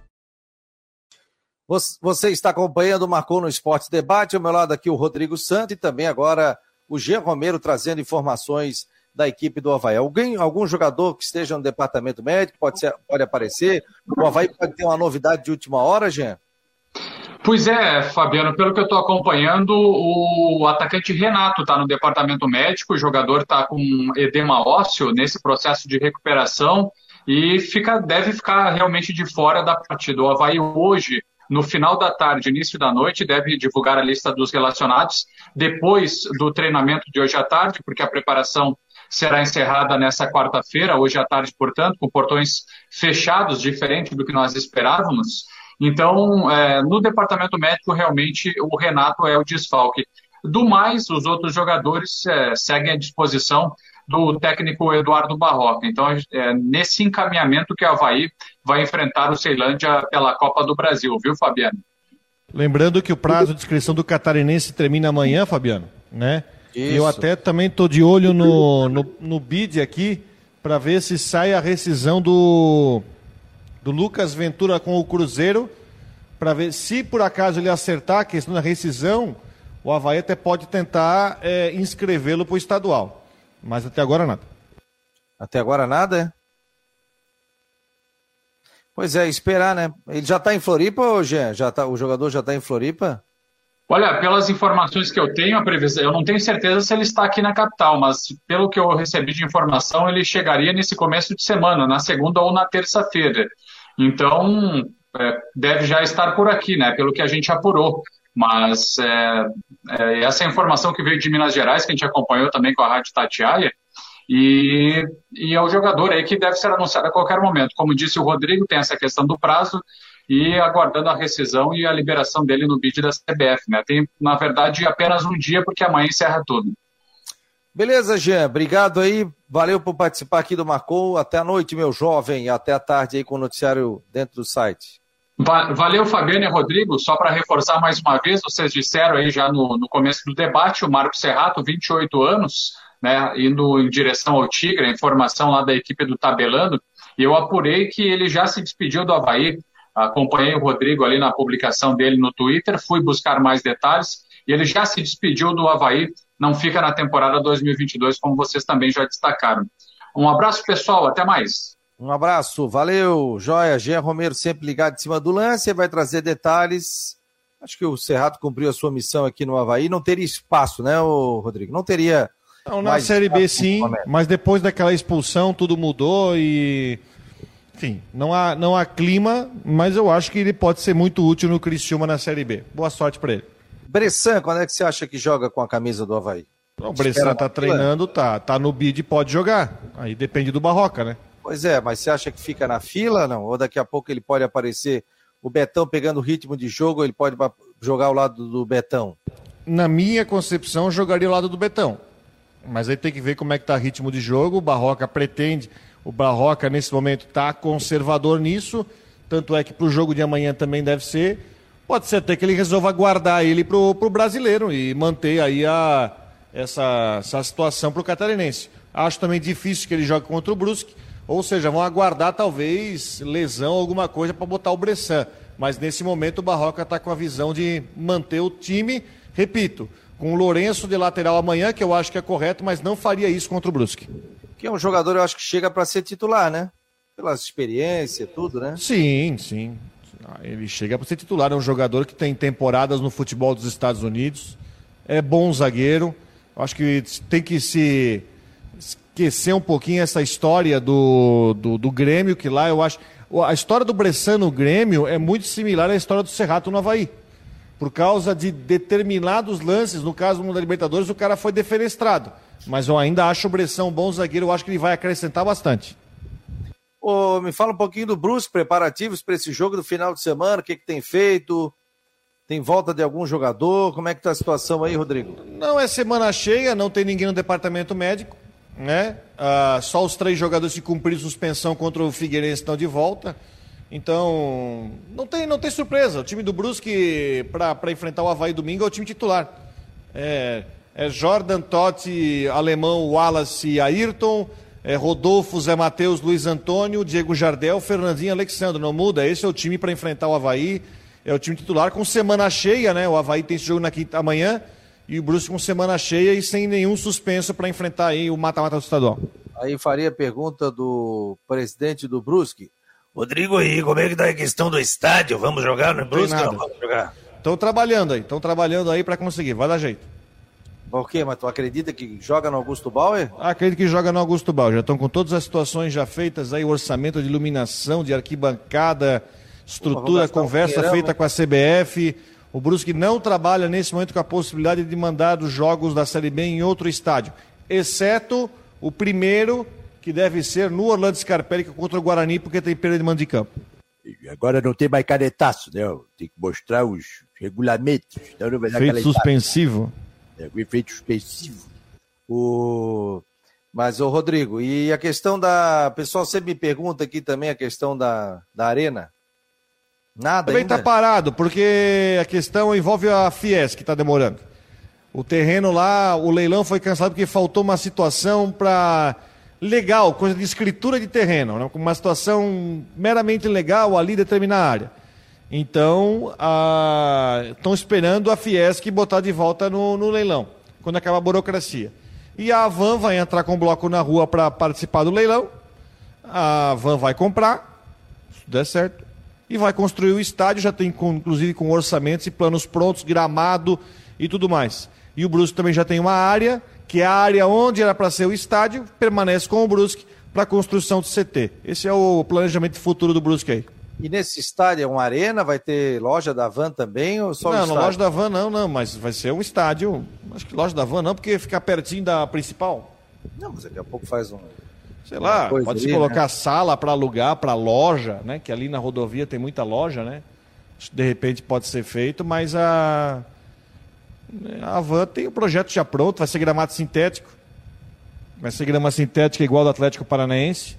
Você está acompanhando o Marcou no Esporte Debate. Ao meu lado aqui o Rodrigo Santos e também agora o Jean Romero trazendo informações da equipe do Havaí. Alguém, algum jogador que esteja no departamento médico pode, ser, pode aparecer? O Havaí pode ter uma novidade de última hora, Jean? Pois é, Fabiano, pelo que eu estou acompanhando, o atacante Renato está no departamento médico, o jogador está com edema ósseo nesse processo de recuperação e fica, deve ficar realmente de fora da partida. O Havaí hoje no final da tarde, início da noite, deve divulgar a lista dos relacionados, depois do treinamento de hoje à tarde, porque a preparação será encerrada nessa quarta-feira, hoje à tarde, portanto, com portões fechados, diferente do que nós esperávamos. Então, é, no departamento médico, realmente, o Renato é o desfalque. Do mais, os outros jogadores é, seguem à disposição do técnico Eduardo Barroca. Então, é nesse encaminhamento que o Havaí vai enfrentar o Ceilândia pela Copa do Brasil, viu, Fabiano? Lembrando que o prazo de inscrição do catarinense termina amanhã, Fabiano, né? Isso. Eu até também estou de olho no, no, no bid aqui para ver se sai a rescisão do, do Lucas Ventura com o Cruzeiro, para ver se por acaso ele acertar a questão da rescisão, o Havaí até pode tentar é, inscrevê-lo para o estadual. Mas até agora nada. Até agora nada, é? Pois é, esperar, né? Ele já está em Floripa, ou já, já tá, o jogador já está em Floripa? Olha, pelas informações que eu tenho, a previsão, eu não tenho certeza se ele está aqui na capital, mas pelo que eu recebi de informação, ele chegaria nesse começo de semana, na segunda ou na terça-feira. Então, é, deve já estar por aqui, né? Pelo que a gente apurou. Mas é, é, essa é informação que veio de Minas Gerais, que a gente acompanhou também com a Rádio Tatiaia, e, e é o jogador aí que deve ser anunciado a qualquer momento. Como disse o Rodrigo, tem essa questão do prazo e aguardando a rescisão e a liberação dele no bid da CBF. Né? Tem, na verdade, apenas um dia, porque amanhã encerra tudo. Beleza, Jean. Obrigado aí. Valeu por participar aqui do Marcou. Até a noite, meu jovem. Até a tarde aí com o noticiário dentro do site. Valeu, Fabiano e Rodrigo. Só para reforçar mais uma vez, vocês disseram aí já no, no começo do debate, o Marco Serrato, 28 anos, né, indo em direção ao Tigre, a informação lá da equipe do Tabelando, e eu apurei que ele já se despediu do Havaí. Acompanhei o Rodrigo ali na publicação dele no Twitter, fui buscar mais detalhes, e ele já se despediu do Havaí, não fica na temporada 2022, como vocês também já destacaram. Um abraço, pessoal, até mais. Um abraço, valeu, joia. Jean Romero sempre ligado em cima do lance, vai trazer detalhes. Acho que o Cerrado cumpriu a sua missão aqui no Havaí. Não teria espaço, né, Rodrigo? Não teria. Não, na Série B sim, mas depois daquela expulsão tudo mudou e. Enfim, não há, não há clima, mas eu acho que ele pode ser muito útil no Criciúma na Série B. Boa sorte para ele. Bressan, quando é que você acha que joga com a camisa do Havaí? o Bressan tá treinando, tá, tá no bid, pode jogar. Aí depende do Barroca, né? Pois é, mas você acha que fica na fila, não? Ou daqui a pouco ele pode aparecer o Betão pegando o ritmo de jogo, ele pode jogar ao lado do Betão? Na minha concepção, jogaria ao lado do Betão. Mas aí tem que ver como é que tá o ritmo de jogo. O Barroca pretende, o Barroca nesse momento está conservador nisso. Tanto é que para o jogo de amanhã também deve ser. Pode ser até que ele resolva guardar ele para o brasileiro e manter aí a, essa, essa situação para o catarinense. Acho também difícil que ele jogue contra o Brusque ou seja, vão aguardar talvez lesão, alguma coisa para botar o Bressan. Mas nesse momento o Barroca está com a visão de manter o time, repito, com o Lourenço de lateral amanhã, que eu acho que é correto, mas não faria isso contra o Brusque. Que é um jogador, eu acho que chega para ser titular, né? Pela experiência, tudo, né? Sim, sim. Ah, ele chega para ser titular, é um jogador que tem temporadas no futebol dos Estados Unidos, é bom zagueiro. Acho que tem que se esquecer um pouquinho essa história do, do, do Grêmio, que lá eu acho. A história do Bressan no Grêmio é muito similar à história do Serrato no Havaí. Por causa de determinados lances, no caso do da Libertadores, o cara foi defenestrado. Mas eu ainda acho o Bressan um bom zagueiro, eu acho que ele vai acrescentar bastante. Me fala um pouquinho do Brusque, preparativos para esse jogo do final de semana, o que, que tem feito? Tem volta de algum jogador? Como é que tá a situação aí, Rodrigo? Não é semana cheia, não tem ninguém no departamento médico, né? Ah, só os três jogadores que cumpriram suspensão contra o Figueirense estão de volta. Então, não tem, não tem surpresa. O time do Brusque para enfrentar o Havaí domingo é o time titular. É, é Jordan, Totti, Alemão, Wallace e Ayrton é Rodolfo, Zé Matheus, Luiz Antônio, Diego Jardel, Fernandinho Alexandre. Não muda, esse é o time para enfrentar o Havaí. É o time titular com semana cheia, né? O Havaí tem esse jogo na quinta amanhã e o Brusque com semana cheia e sem nenhum suspenso para enfrentar aí o mata-mata do estadual. Aí faria a pergunta do presidente do Brusque. Rodrigo aí, como é que tá a questão do estádio? Vamos jogar no Brusque? Não, vamos jogar. Estão trabalhando aí, estão trabalhando aí para conseguir, vai dar jeito. Por quê? Mas tu acredita que joga no Augusto Bauer? Acredito que joga no Augusto Bauer. Já estão com todas as situações já feitas aí, orçamento de iluminação, de arquibancada, estrutura, conversa um feita com a CBF. O Brusque não trabalha nesse momento com a possibilidade de mandar os jogos da Série B em outro estádio, exceto o primeiro, que deve ser no Orlando Scarpelli contra o Guarani, porque tem perda de mando de campo. Agora não tem mais canetaço, né? Tem que mostrar os regulamentos. Então não vai dar Feito suspensivo é, o efeito suspensivo. O... Mas, o Rodrigo, e a questão da. O pessoal sempre me pergunta aqui também a questão da, da arena. Nada Também está parado, porque a questão envolve a Fies, que está demorando. O terreno lá, o leilão foi cancelado porque faltou uma situação para legal, coisa de escritura de terreno, né? uma situação meramente legal ali determinar a área. Então, estão esperando a Fiesc botar de volta no, no, leilão, quando acabar a burocracia. E a Van vai entrar com o bloco na rua para participar do leilão. A Van vai comprar, se der certo, e vai construir o estádio, já tem inclusive com orçamentos e planos prontos, gramado e tudo mais. E o Brusque também já tem uma área, que a área onde era para ser o estádio, permanece com o Brusque para a construção do CT. Esse é o planejamento futuro do Brusque aí. E nesse estádio é uma arena? Vai ter loja da Van também? Ou só não, não, loja da Van não, não, mas vai ser um estádio. Acho que loja da Van não, porque fica pertinho da principal. Não, mas daqui a pouco faz um. Sei lá, pode se colocar né? sala para alugar para loja, né? Que ali na rodovia tem muita loja, né? De repente pode ser feito, mas a. A Van tem o projeto já pronto, vai ser gramado sintético. Vai ser grama sintética igual do Atlético Paranaense.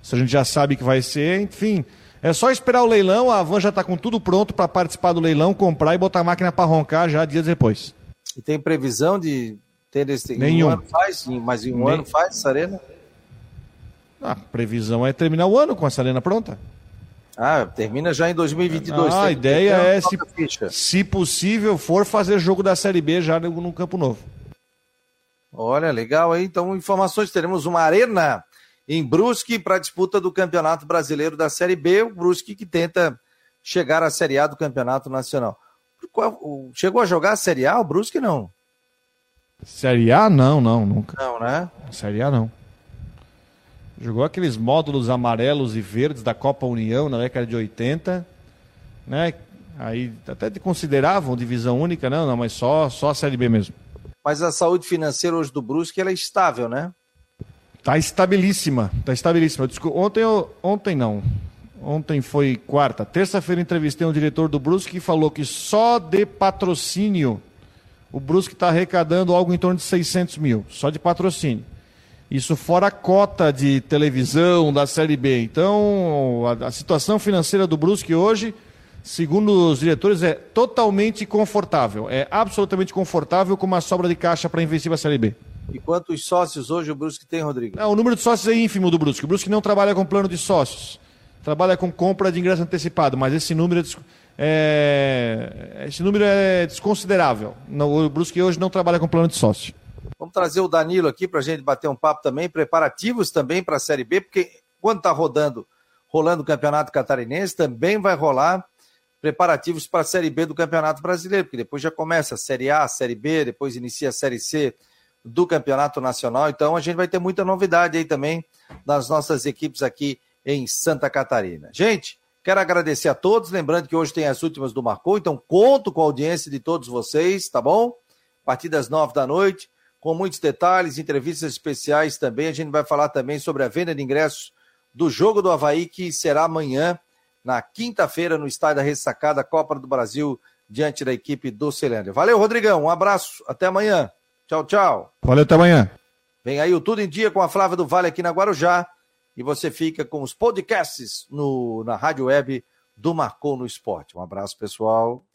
Isso a gente já sabe que vai ser, enfim. É só esperar o leilão, a van já está com tudo pronto para participar do leilão, comprar e botar a máquina para roncar já dias depois. E tem previsão de ter esse Nenhum. Um ano faz, mas em um Nem... ano faz essa arena? A previsão é terminar o ano com essa arena pronta. Ah, termina já em 2022. Ah, a ideia é, se, se possível, for fazer jogo da Série B já no, no Campo Novo. Olha, legal aí. Então, informações, teremos uma arena em Brusque para disputa do Campeonato Brasileiro da Série B, o Brusque que tenta chegar à Série A do Campeonato Nacional. Chegou a jogar a Série A o Brusque não? Série A não, não, nunca. Não, né? Série A não. Jogou aqueles módulos amarelos e verdes da Copa União na década de 80, né? Aí até consideravam divisão única, não, não, mas só, só a Série B mesmo. Mas a saúde financeira hoje do Brusque ela é estável, né? Tá estabilíssima, tá estabilíssima. Desculpa, ontem, eu, ontem não. Ontem foi quarta. Terça-feira entrevistei um diretor do Brusque que falou que só de patrocínio o Brusque está arrecadando algo em torno de 600 mil, só de patrocínio. Isso fora a cota de televisão da Série B. Então, a, a situação financeira do Brusque hoje, segundo os diretores, é totalmente confortável. É absolutamente confortável com uma sobra de caixa para investir na Série B. E quantos sócios hoje o Brusque tem, Rodrigo? Não, o número de sócios é ínfimo do Brusque. O Brusque não trabalha com plano de sócios. Trabalha com compra de ingresso antecipado, mas esse número é, é esse número é desconsiderável. O Brusque hoje não trabalha com plano de sócio. Vamos trazer o Danilo aqui para a gente bater um papo também, preparativos também para a Série B, porque quando está rodando, rolando o Campeonato Catarinense, também vai rolar preparativos para a Série B do Campeonato Brasileiro, porque depois já começa a Série A, a Série B, depois inicia a Série C do Campeonato Nacional. Então a gente vai ter muita novidade aí também nas nossas equipes aqui em Santa Catarina. Gente, quero agradecer a todos, lembrando que hoje tem as últimas do Marcou, então conto com a audiência de todos vocês, tá bom? A partir das nove da noite, com muitos detalhes, entrevistas especiais também. A gente vai falar também sobre a venda de ingressos do jogo do Havaí, que será amanhã, na quinta-feira, no estádio da Ressacada, Copa do Brasil, diante da equipe do Celândia. Valeu, Rodrigão. Um abraço. Até amanhã. Tchau, tchau. Valeu, até amanhã. Vem aí o Tudo em Dia com a Flávia do Vale aqui na Guarujá. E você fica com os podcasts no, na rádio web do Marcou no Esporte. Um abraço, pessoal.